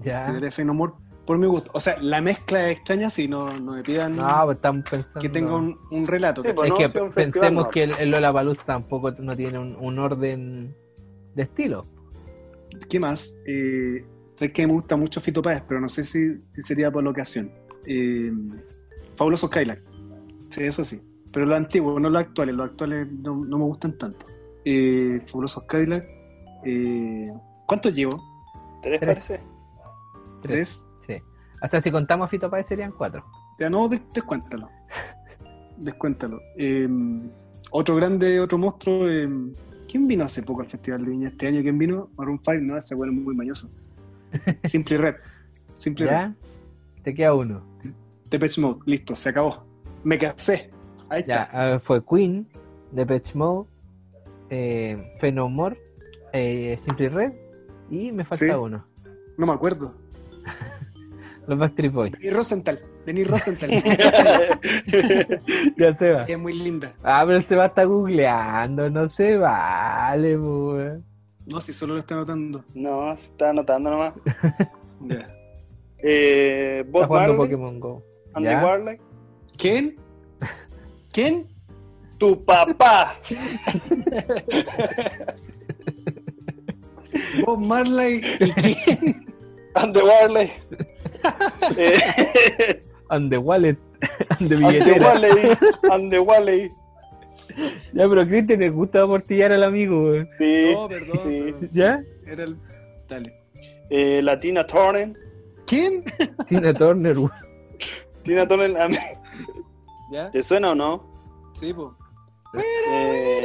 ¿Ya? Tiraré Fade No More por mi gusto. O sea, la mezcla es extraña si no, no me pidan No, pues estamos pensando... que tenga un, un relato. Pues, es no, que pensemos que el, el Lollapalooza tampoco no tiene un, un orden de estilo. ¿Qué más? Eh, sabes que me gusta mucho Fito Páez, pero no sé si, si sería por la ocasión. Eh, Fabuloso Skylark. Sí, eso sí. Pero los antiguos, no los actuales. Los actuales no, no me gustan tanto. Eh, Fabuloso Skylark. Eh, ¿Cuántos llevo? ¿Tres Tres. parece? ¿Tres? Sí. O sea, si contamos a Fito Páez serían cuatro. Ya no, des- descuéntalo. Descuéntalo. Eh, otro grande, otro monstruo. eh, ¿Quién vino hace poco al Festival de Viña este año? ¿Quién vino? Maroon 5, no, ese bueno muy mañosos. Simply Red. Simply Red. ¿Ya? Te queda uno. Depeche Mode, listo, se acabó. Me casé. Ahí Ya, está. ver, fue Queen, Depeche Mode, eh, Fade No More, eh, Simply Red y me falta Sí. uno. No me acuerdo. Los Backstreet Boys. Denis Rosenthal. Denis Rosenthal. ya se va. es muy linda. Ah, pero se va a estar googleando, no se vale, weón. No, si solo lo está notando. no, se está anotando nomás. Ya. Eh, Está Bob jugando Marley, Pokémon Go. Andy ¿Ya? Warley. ¿Quién? ¿Quién? Tu papá. Bob Marley y quién? Andy Warley. eh, And the wallet, and the billetera. Warley. Andy Warley. Ya, pero a Cristian le gusta amortillar al amigo. Sí. No, perdón. sí. ¿Ya? Era el. Dale. Eh, Latina Turner. ¿Quién? Tina Turner. Tina Turner, a mí- ¿Ya? ¿te suena o no? Sí, po. Eh,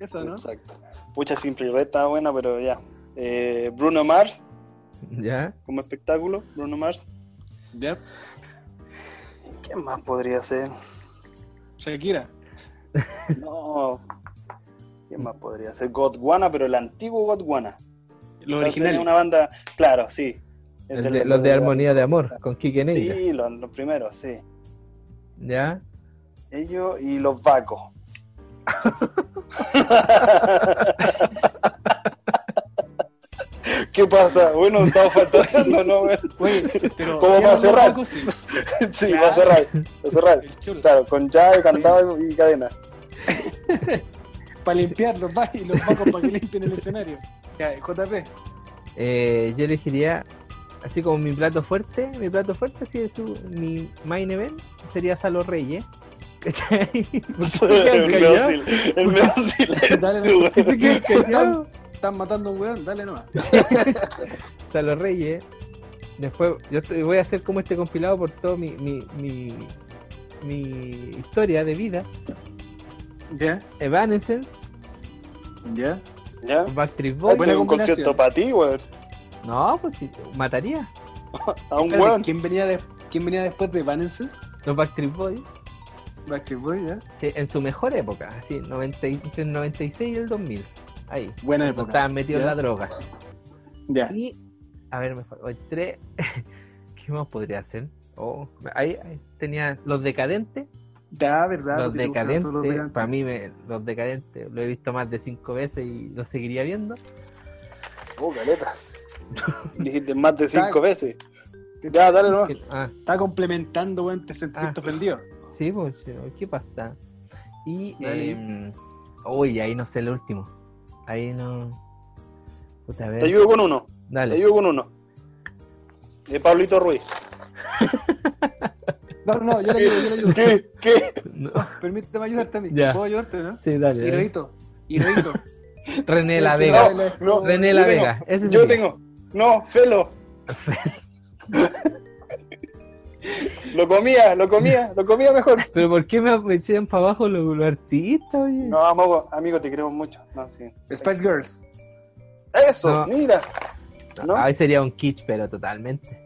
Eso, ¿no? Exacto. Pucha, Simply Red está buena, pero ya. Eh, Bruno Mars, ¿Ya? como espectáculo. Bruno Mars. ¿Ya? ¿Quién más podría ser? Shakira. No. ¿Quién más podría ser? Godwana, pero el antiguo Godwana. Los originales. Una banda, claro, sí. El de- los de Armonía de Amor, con Kike Neira. Sí, los, los primeros, sí. ¿Ya? Ellos y los vacos. ¿Qué pasa? Bueno, estamos fantaseando, ¿no? pero. ¿Cómo va a cerrar? sí. Sí, va a cerrar, va a cerrar. Claro, con llave, candado y cadena. Para limpiar los y los vacos para que limpien el escenario. Ya, JP. Eh, yo elegiría, así como mi plato fuerte, mi plato fuerte, así de su, mi main event, sería Salo Reyes. ¿Cachai? ¿Por qué se quedan callados? el medio Dale, silencio, ¿Por qué se quedan callados? Están matando a un weón, dale nomás. Salo Reyes. Después, yo estoy- voy a hacer como este compilado por toda mi, mi, mi, mi historia de vida. Ya, Evanescence, ya. ¿Ya? Backstreet Boys. tengo un concierto para ti, güey. No, pues sí, mataría. A un weón. ¿quién, venía de- ¿Quién venía después de Evanescence? Los Backstreet Boys. Backstreet Boy, ya. Sí, en su mejor época, así, 90 y- entre el 96 y el 2000. Ahí. Buena época. Estaban metidos en Ya. la droga. Ya. Y A ver, me. Tres. ¿Qué más podría hacer? Oh, ahí, ahí tenía los decadentes. Da, ¿verdad? los decadentes, los para mí, me- los decadentes, lo he visto más de cinco veces y lo seguiría viendo. Oh, caleta. Dijiste más de cinco veces. Ya, dale nomás. Ah, Está complementando, weón, te sentiste Ah. ofendido. sí, pues, ¿qué pasa? Y, Dale. em, uy, ahí no sé el último. Ahí no. Puta, a ver. Te ayudo con uno. Te Dale. ayudo con uno. De Pablito Ruiz. No, no, yo le ayudo, yo le ayudo. ¿Qué? ¿Qué? No. Permíteme ayudarte a mí. Ya. ¿Puedo ayudarte, no? Sí, dale. Hirohito. Hirohito. René La Vega. no, No, René yo La tengo- Vega. Ese Yo tengo. No, Felo. Lo comía, lo comía, lo comía mejor. Pero ¿por qué me, echan para abajo los, los artistas, oye? No, amigo, amigo, te queremos mucho. No, sí. Spice Girls. Eso, No. mira. ¿No? Ahí sería un kitsch, pero totalmente.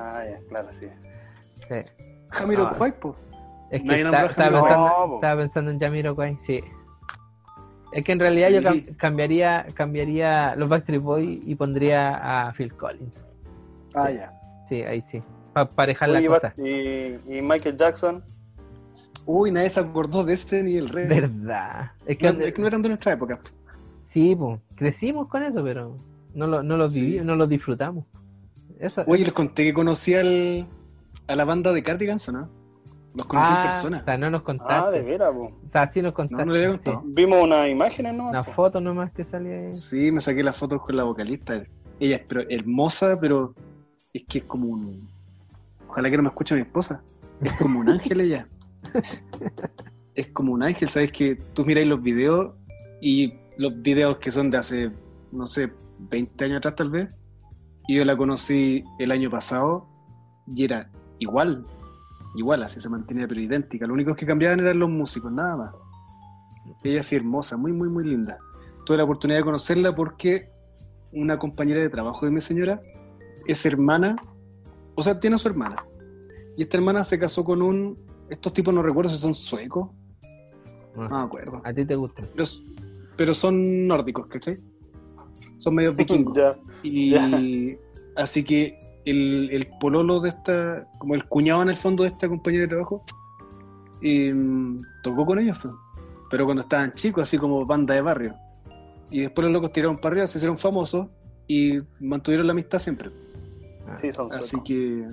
Ah, ya, claro, sí. Sí. Jamiro Ah. Cuaipo. Es que está- estaba, Jamiroquai. pensando, estaba pensando en Jamiroquai, sí. Es que en realidad yo cam- cambiaría, cambiaría los Backstreet Boys y pondría a Phil Collins. Ah, ya. Sí, ahí sí. Para parejar la cosa. y, y Michael Jackson. Uy, nadie se acordó de este ni del rey. Verdad. Es que, No, es que no eran de nuestra época. sí, pues, crecimos con eso, pero no lo, no lo Sí. vivimos, no lo disfrutamos. Eso, Oye, les conté que conocí al, a la banda de Cardigans, ¿o no? Los conocí en Ah, persona. O sea, no nos Ah, contaste. de veras, po. O sea, sí nos contaste. No, no le había sí. contado. Vimos unas imágenes, ¿no? Una foto nomás que salía ahí. Sí, me saqué las fotos con la vocalista. Ella es pero hermosa, pero es que es como un. Ojalá que no me escuche mi esposa. Es como un ángel ella. es como un ángel, ¿sabes? Que tú miráis los videos y los videos que son de hace, no sé, 20 años atrás tal vez. Y yo la conocí el año pasado y era igual. Igual, así se mantenía, pero idéntica. Lo único que cambiaban eran los músicos, nada más. Ella sí hermosa, muy, muy, muy linda. Tuve la oportunidad de conocerla porque una compañera de trabajo de mi señora es hermana, o sea, tiene a su hermana. Y esta hermana se casó con un, estos tipos no recuerdo si son suecos, No me acuerdo, A ti te gusta. pero, pero son nórdicos, ¿cachai? Son medio vikingos. Ya. Y así que el, el pololo de esta, como el cuñado en el fondo de esta compañera de trabajo, em, tocó con ellos, pues. pero cuando estaban chicos, así como banda de barrio. Y después los locos tiraron para arriba, se hicieron famosos y mantuvieron la amistad siempre. Ah, Sí, son Así que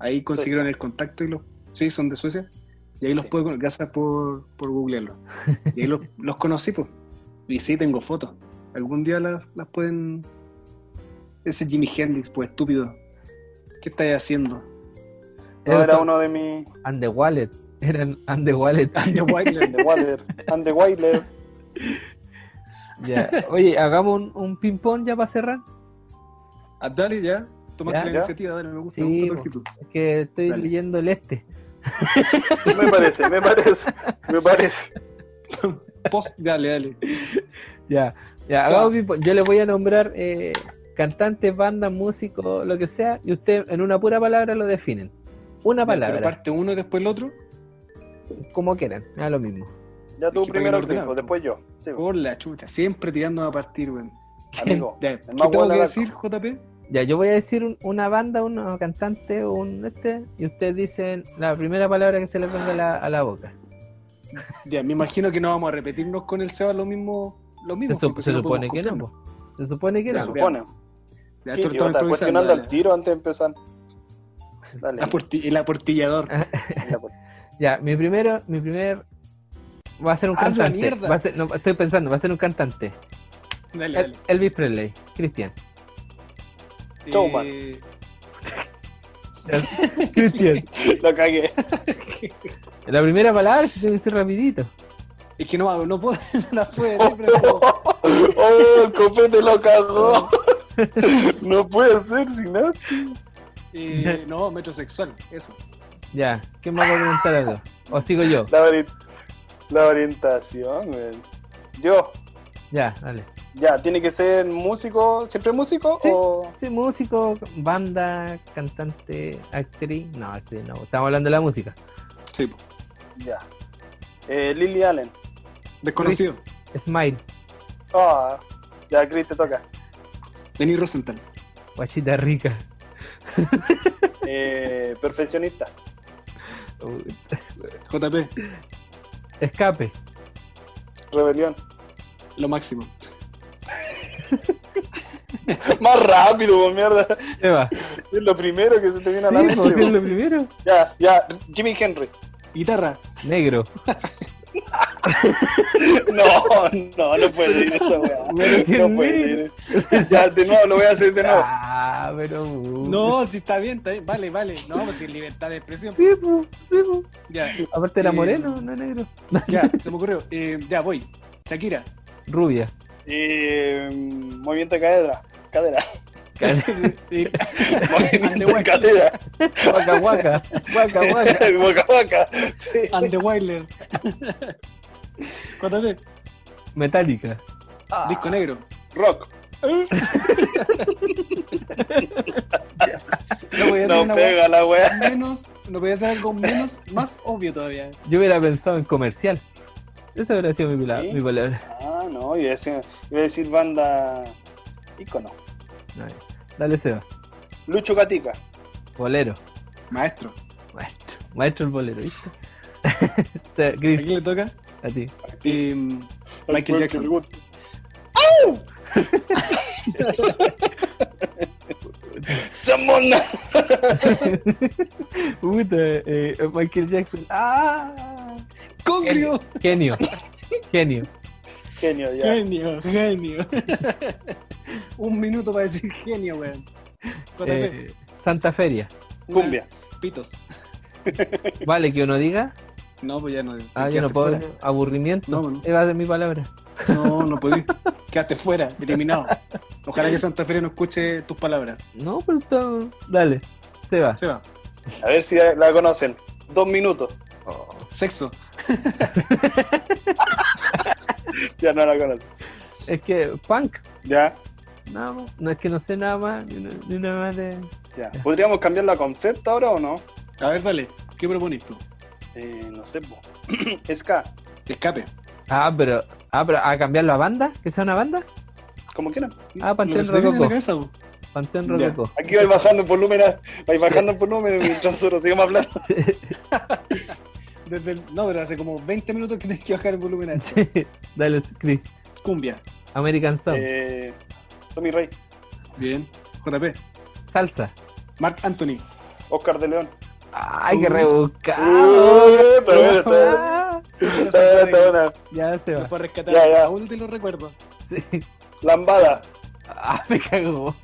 ahí consiguieron el contacto y los. Sí, son de Suecia. Y ahí los Sí. puedo gracias por, por googlearlo. Y ahí los, los conocí, pues. Y sí, tengo fotos. Algún día las, las pueden. Ese Jimi Hendrix, pues estúpido. ¿Qué estáis haciendo? No, era uno de mis. And the Wallet. Eran And the Wallet. The And the Water. And the Wilder. Ya. Oye, hagamos un, un ping-pong ya para cerrar. Ah, dale, ya. Tomaste Ya, la iniciativa, dale, me gusta, me Sí, gusta tu actitud. Es que estoy Dale. leyendo el este. Me parece, me parece. Me parece. Post, dale, dale. Ya. Ya, hagamos. Yo le voy a nombrar eh, cantantes, bandas, músicos, lo que sea, y usted en una pura palabra lo definen. Una Ya, palabra, Pero parte uno y después el otro. como quieran, da lo mismo. Ya tú Es primero, Cristo, ordenado. después yo. Sí, Por la chucha, siempre tirando a partir, weón. amigo. El ¿Qué tengo que decir, JP? Ya, yo voy a decir un- una banda, un cantante, un este, y ustedes dicen la primera palabra que se les venga a la, a la boca. Ya, me imagino que no vamos a repetirnos con el Seba lo mismo. Lo Se, mismo se no supone que no. Se supone que Ya, Se no. vea. supone. Ya, ¿Qué, esto lo estamos tío? ¿Estás improvisando, cuestionando dale. al tiro antes de empezar? Dale. La porti- el aportillador. Ah, Ya. Ya, mi primero, mi primer va a ser un ¡Habla cantante. mierda! Va a ser, no, estoy pensando, va a ser un cantante. Dale, El- dale. Elvis Presley, Cristian. Showman. Cristian. Lo cagué. La primera palabra se tiene que ser rapidito. es que no, no puedo, no la puedo decir, pero- Oh, el copete lo cagó. No puede ser sin nada. Eh, no, metrosexual, eso. Ya, ¿quién más va a preguntar algo? ¿O sigo yo? La, ori- la orientación, güey. Yo, Ya, dale. Ya, tiene que ser músico, siempre músico Sí. o. Sí, músico, banda, cantante, actriz. No, actriz no. Estamos hablando de la música. Sí. Ya. Eh, Lily Allen. desconocido. Smile. Ah, ya, Chris, te toca. Denis Rosenthal. Guachita rica. Eh, perfeccionista. JP, Escape. Rebelión. lo máximo. Más rápido, po, mierda. Seba. Es lo primero que se te viene a la Sí, mente. pues, es po. lo primero. Ya, ya. Jimmy Henry. Guitarra, Negro. No, no, no puedes decir eso, weá. No negro. decir. Ya, de nuevo, lo voy a hacer de nuevo. Ah, pero. uh. No, si está bien, está bien. Vale, vale. No, pues si es libertad de expresión. Sí, pues, sí, pues. Ya, Aparte era Eh, moreno, no negro. ya, se me ocurrió. Eh, ya, voy. Shakira. Rubia. Eh, movimiento de cadera. Cadera. Movimiento de cadera. Guaca, guaca. Guaca, guaca. Boca boca. Sí. And the Wilder. JP, Metálica. disco negro. Rock. No podía hacer No una pega la weá weá. menos. No podía hacer algo menos, más obvio todavía. Yo hubiera pensado en comercial. Esa hubiera sido mi, pala- ¿Sí? mi palabra. Ah, no, iba a decir, iba a decir banda ícono. No, Dale, Seba. Lucho Gatica. Bolero. Maestro. Maestro. Maestro el bolero, ¿viste? ¿A Chris, quién le toca? a ti. Eh, Michael Jackson. ¡Chamona! Puta, eh, Michael Jackson. ¡Ah! ¡Congrio! Genio. Genio. Genio, ya. Genio, genio. Un minuto para decir genio, weón. Eh, Santa Feria. Cumbia. Pitos. Vale, que uno diga. No, pues ya no. Ah, yo no puedo. Aburrimiento. No, no. Eva de mi palabra. No, no podí. Quedaste fuera, eliminado. Ojalá que Santa Fe no escuche tus palabras. No, pero está. Dale. Seba. Se va. A ver si la conocen. Dos minutos. Sexo. Ya no la conocen. Es que punk. Ya, Nada más. No es que no sé nada más. Ni una más de. ya. ¿Podríamos cambiar la concepto ahora o no? A ver, dale. ¿Qué propones tú? Eh, no sé. Ska. Escape. Ah, pero. Ah, pero a cambiarlo a banda. Que sea una banda. Como quieran. Ah, Panteón Rococó. Panteón. Rococó. Aquí vais bajando en volumen, a- vais bajando en volumen mientras nosotros sigamos hablando. Desde el- No, pero hace como 20 minutos que tienes que bajar el volumen a esto. Sí. Dale, Chris. Cumbia. American Sound. Eh, Tommy Rey, Bien. JP. Salsa. Mark Anthony. Oscar de León. Ay, qué Uh. rebuscado. Uh, está bien, está Ah, Está está. Ya se va. puedo rescatar. Ya, ya. Aún te lo recuerdo. Sí. Lambada. Ah, me cagó.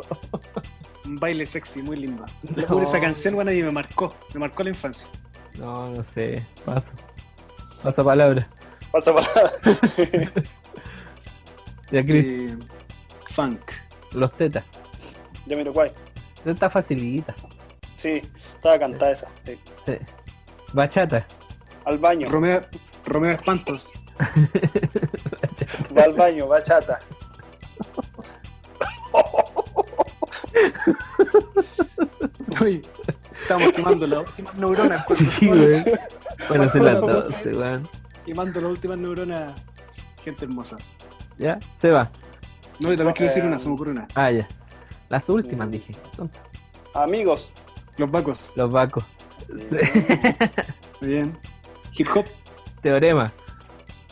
Un baile sexy, muy lindo. No. Esa canción, bueno, y me marcó. Me marcó la infancia. No, no sé. Paso. Paso palabra. Pasa palabra. Ya, Chris. Eh, funk. Los tetas. Ya miro guay. Teta facilita. Sí, estaba cantada esa. Sí. Sí. Bachata. Al baño. Romeo, Romeo Espantos. Va al baño, bachata. Uy, estamos quemando las últimas neuronas. Sí, güey. Bueno, son las Vamos. 12, weón. Quemando las últimas neuronas. Gente hermosa. Ya, se va. No, yo también quiero decir Eh, una, se me ocurre una. Ah, ya. Las últimas dije. Tonto. Amigos. Los vacos. Los vacos. Muy bien. Hip hop. Teorema.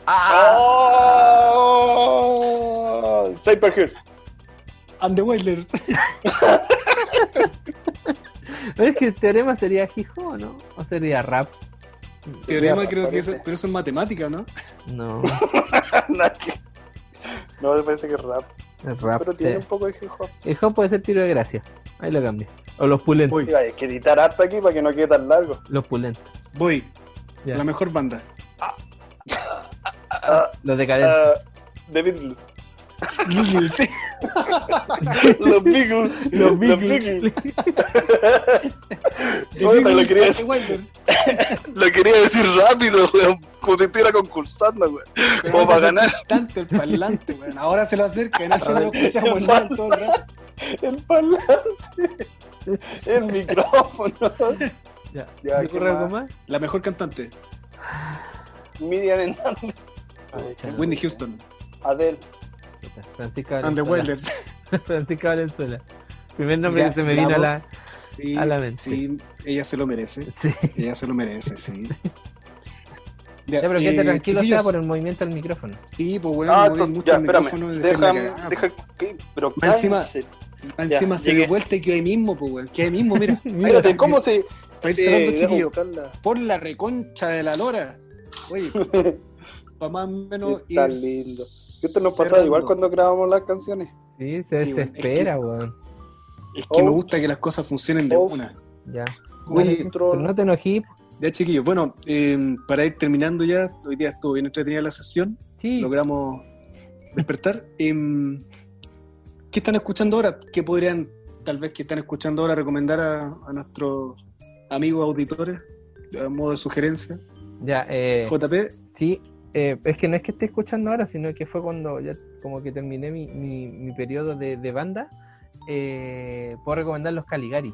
Ah. ¡Oh! Cyberhill. And the Wilders. Pero es que teorema sería hijo, ¿no? ¿O sería rap? Teorema creo que eso, pero eso es matemática, ¿no? No. No, me parece que es rap. es rap. Pero sí. tiene un poco de hip hop. El hop puede ser tiro de gracia. Ahí lo cambio. O los pulentos. Uy. Hay que editar harto aquí para que no quede tan largo. Los pulentos. Voy. Ya. La mejor banda. Ah, Los decadentes. ah, The Beatles. Sí. Los Beatles. los pero lo quería, lo quería decir rápido, weón. Como si estuviera concursando, weón. Como para ganar. Tanto el parlante, weón. Ahora se lo acerca, en no lo escuchamos nada todo el rato. El parlante. El micrófono. Ya. Ya, ¿Se ¿qué ocurre algo más? más? La mejor cantante, Miriam Hernández. Sé. Houston. Adele. Puta, Francisca And the Valenzuela. Francisca Valenzuela. Primer nombre Ya, que se me vino a la. Sí, A la mente. sí, ella se lo merece. Sí. Ella se lo merece, sí. Ya, pero quédate eh, tranquilo, sea por el movimiento del micrófono. Sí, pues bueno, Ah, mucho ya, el espérame. micrófono Deja, deja, encima-. Encima Ya, se dio vuelta y quedó ahí mismo, pues weón. Quedó ahí mismo, mira. Espérate, ¿cómo se...? Para ir cerrando, eh, chiquillo. Por la reconcha de la lora. Oye, para más o menos. Está ir lindo. Esto nos pasaba cerrando. igual cuando grabamos las canciones. Sí, se Sí, weón, es desespera, weón. Es que me Oh. gusta que las cosas funcionen de Oh. una. Ya. Oye, Pero no te enojí. Ya, chiquillos. Bueno, eh, para ir terminando ya, hoy día estuvo bien entretenida la sesión. Sí. logramos despertar. Em, ¿Qué están escuchando ahora? ¿Qué podrían, tal vez que están escuchando ahora, recomendar a, a nuestros amigos auditores a modo de sugerencia? Ya, eh, JP, sí. eh, es que no es que esté escuchando ahora, sino que fue cuando ya como que terminé mi, mi, mi periodo de, de banda. eh, puedo recomendar los Caligari.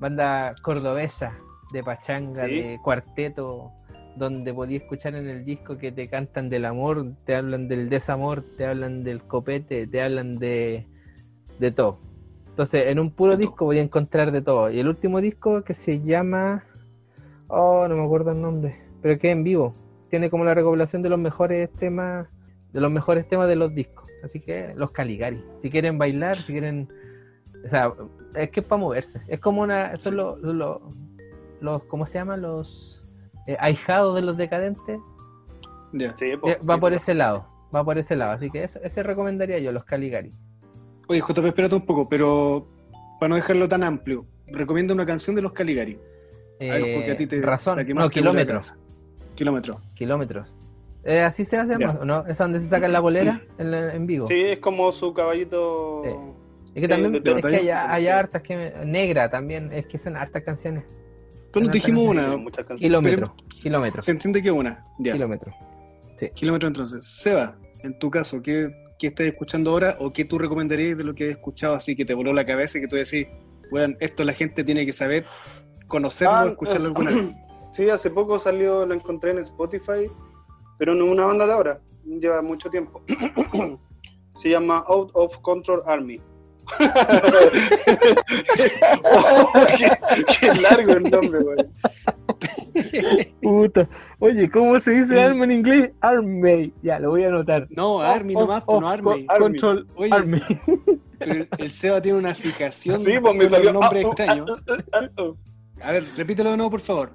Banda cordobesa, de pachanga, Sí. de cuarteto, donde podía escuchar en el disco que te cantan del amor, te hablan del desamor, te hablan del copete, te hablan de, de todo. Entonces, en un puro disco voy a encontrar de todo. Y el último disco que se llama. Oh, no me acuerdo el nombre. Pero que es en vivo. Tiene como la recopilación de los mejores temas. De los mejores temas de los discos. Así que los Caligari. Si quieren bailar, si quieren. O sea, es que es para moverse. Es como una. Son los. los, los- ¿Cómo se llaman? Los. eh, ahijados de los decadentes. ya. Sí, po, Eh, va sí, por po. ese lado. Va por ese lado. Así que ese, ese recomendaría yo, los Caligari. Oye, JP, espérate un poco, pero para no dejarlo tan amplio, recomienda una canción de los Caligari. Porque a ti te- Eh, razón. la que más No, te kilómetros. Kilómetros. Kilómetros. Eh, ¿Así se hace ¿No? ¿Es donde se sacan la bolera en, en vivo? Sí, es como su caballito. Sí. Es que también de es que hay, hay hartas que me- negra también, es que son hartas canciones. Pero Una dijimos canción. una. Muchas. Kilómetro, Pero- kilómetro, Se entiende que una. Ya. kilómetro. Kilómetro entonces. Seba, en tu caso, ¿qué, qué estás escuchando ahora o qué tú recomendarías de lo que has escuchado así que te voló la cabeza y que tú decís, bueno, esto la gente tiene que saber, conocerlo, Ah, escucharlo eh, alguna vez? Sí, hace poco salió, lo encontré en Spotify, pero no es una banda de ahora, lleva mucho tiempo. Se llama Out of Control Army. Oh, qué, qué largo el nombre, güey. Puta, oye, ¿cómo se dice arma en inglés? Army, ya, lo voy a anotar. No, Army nomás, pues, no Army. Army. Control Oye, Army. pero el, Seba tiene una fijación Sí, pues me salió un nombre ah, oh, extraño. ah, ah. A ver, repítelo de nuevo, por favor.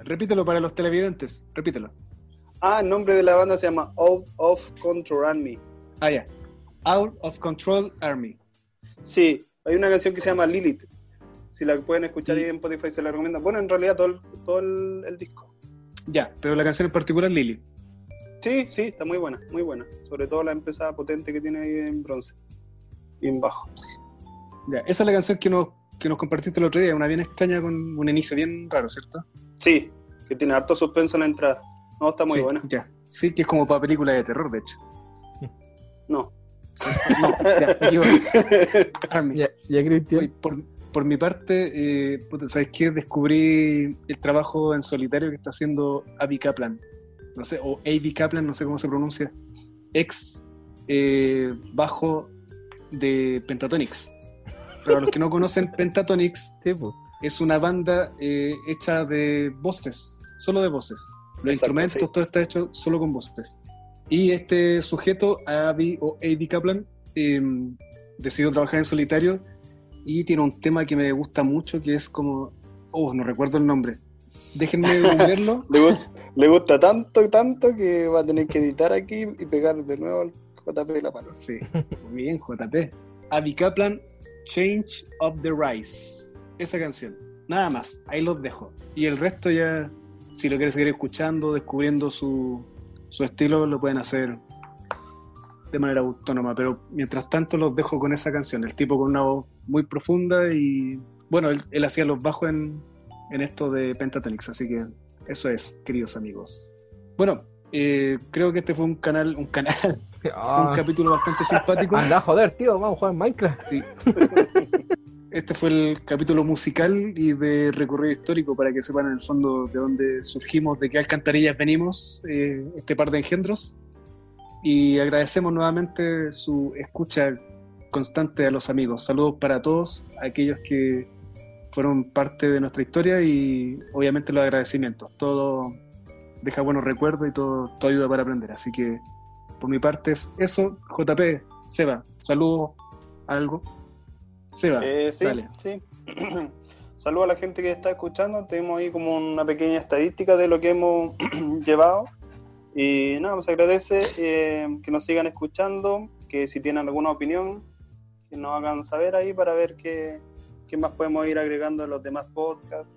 Repítelo para los televidentes. Repítelo. Ah, el nombre de la banda se llama Out of Control Army. Ah, ya. Out of Control Army. Sí, hay una canción que se llama Lilith. Si la pueden escuchar Sí. ahí en Spotify se la recomiendo. Bueno, en realidad todo el, todo el, el disco. Ya, pero la canción en particular, Lily. Sí, sí, está muy buena, muy buena. Sobre todo la empezada potente que tiene ahí en bronce. Bien bajo. Ya, esa es la canción que nos, que nos compartiste el otro día, una bien extraña con un inicio bien raro, ¿cierto? Sí, que tiene harto suspenso en la entrada. No, está muy sí, buena. Ya. Sí, que es como para película de terror, de hecho. No. No, ya. Ya, ya Cristian. Por, por mi parte, eh, ¿sabes qué? Descubrí el trabajo en solitario que está haciendo Avi Kaplan. No sé, o Avi Kaplan, no sé cómo se pronuncia. Ex eh, bajo de Pentatonix. Pero a los que no conocen, Pentatonix Sí, es una banda eh, hecha de voces, solo de voces. Los Exacto, instrumentos, sí. todo está hecho solo con voces. Y este sujeto, Avi o Avi Kaplan, eh, decidió trabajar en solitario y tiene un tema que me gusta mucho que es como. Oh, no recuerdo el nombre. Déjenme verlo. Le, gu- le gusta tanto, tanto que va a tener que editar aquí y pegar de nuevo al JP la mano. Sí, muy bien, JP. Avi Kaplan, Change of the Rise. Esa canción. Nada más, ahí los dejo. Y el resto ya, si lo quieren seguir escuchando, descubriendo su, su estilo, lo pueden hacer de manera autónoma. Pero mientras tanto los dejo con esa canción. El tipo con una voz muy profunda y bueno, él, hacía los bajos en, en esto de Pentatonix. Así que eso es, queridos amigos. Bueno, eh, creo que este fue un canal, un canal, fue un Ah, capítulo bastante simpático. anda, joder, tío, vamos a jugar Minecraft. Sí. Este fue el capítulo musical y de recorrido histórico para que sepan en el fondo de dónde surgimos, de qué alcantarillas venimos, eh, este par de engendros. Y agradecemos nuevamente su escucha constante a los amigos. Saludos para todos aquellos que fueron parte de nuestra historia y obviamente los agradecimientos. Todo deja buenos recuerdos y todo, todo ayuda para aprender. Así que por mi parte es eso. JP, Seba, saludos, algo. Seba, Eh, sí, dale. sí. Saludos a la gente que está escuchando. Tenemos ahí como una pequeña estadística de lo que hemos llevado. Y nada, pues agradece eh, que nos sigan escuchando, que si tienen alguna opinión, que nos hagan saber ahí para ver qué, qué más podemos ir agregando en los demás podcasts.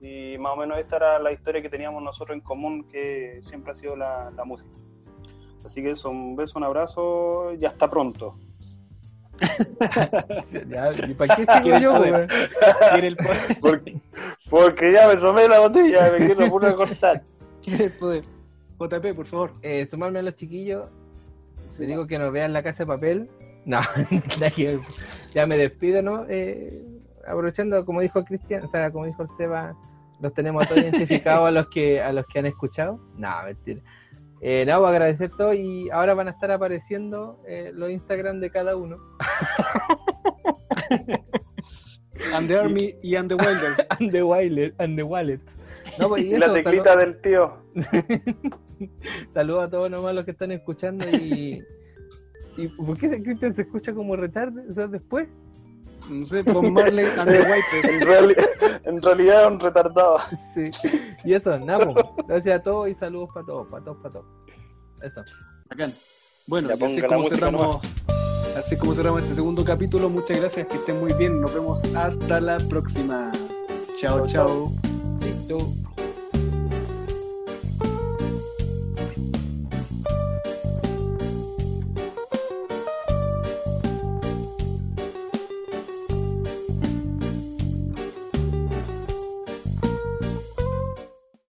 Y más o menos esta era la historia que teníamos nosotros en común, que siempre ha sido la, la música. Así que eso, un beso, un abrazo y hasta pronto. Ya, ¿Y para qué sigo yo? Quiere el poder. Porque, porque ya me tomé la botella, me quiero puro cortar. Quiere el poder. JP, por favor. Eh, sumarme a los chiquillos. Te digo que nos vean la casa de papel. No, ya me despido, ¿no? Eh, aprovechando, como dijo Cristian, o sea, como dijo el Seba, los tenemos a todos identificados a los que a los que han escuchado. No, mentira. Eh, no, voy a agradecer todo y ahora van a estar apareciendo eh, los Instagram de cada uno. And the Army y And the Wilders. And the wallet, and the wallet. No, pues, y Y la eso, teclita del tío. Saludos a todos nomás los que están escuchando y. ¿Y por qué ese Cristian se escucha como retarde? O sea, después. No sé, Bob Marley and the Wipers. En, reali- en realidad un retardado. Sí. Y eso, nada, pues, Gracias a todos y saludos para todos, para todos, para todos. Eso. Bacán. Bueno, Ya así es como cerramos. Así es como cerramos este segundo capítulo. Muchas gracias, que estén muy bien. Nos vemos hasta la próxima. Chao, Chao, chao. Listo.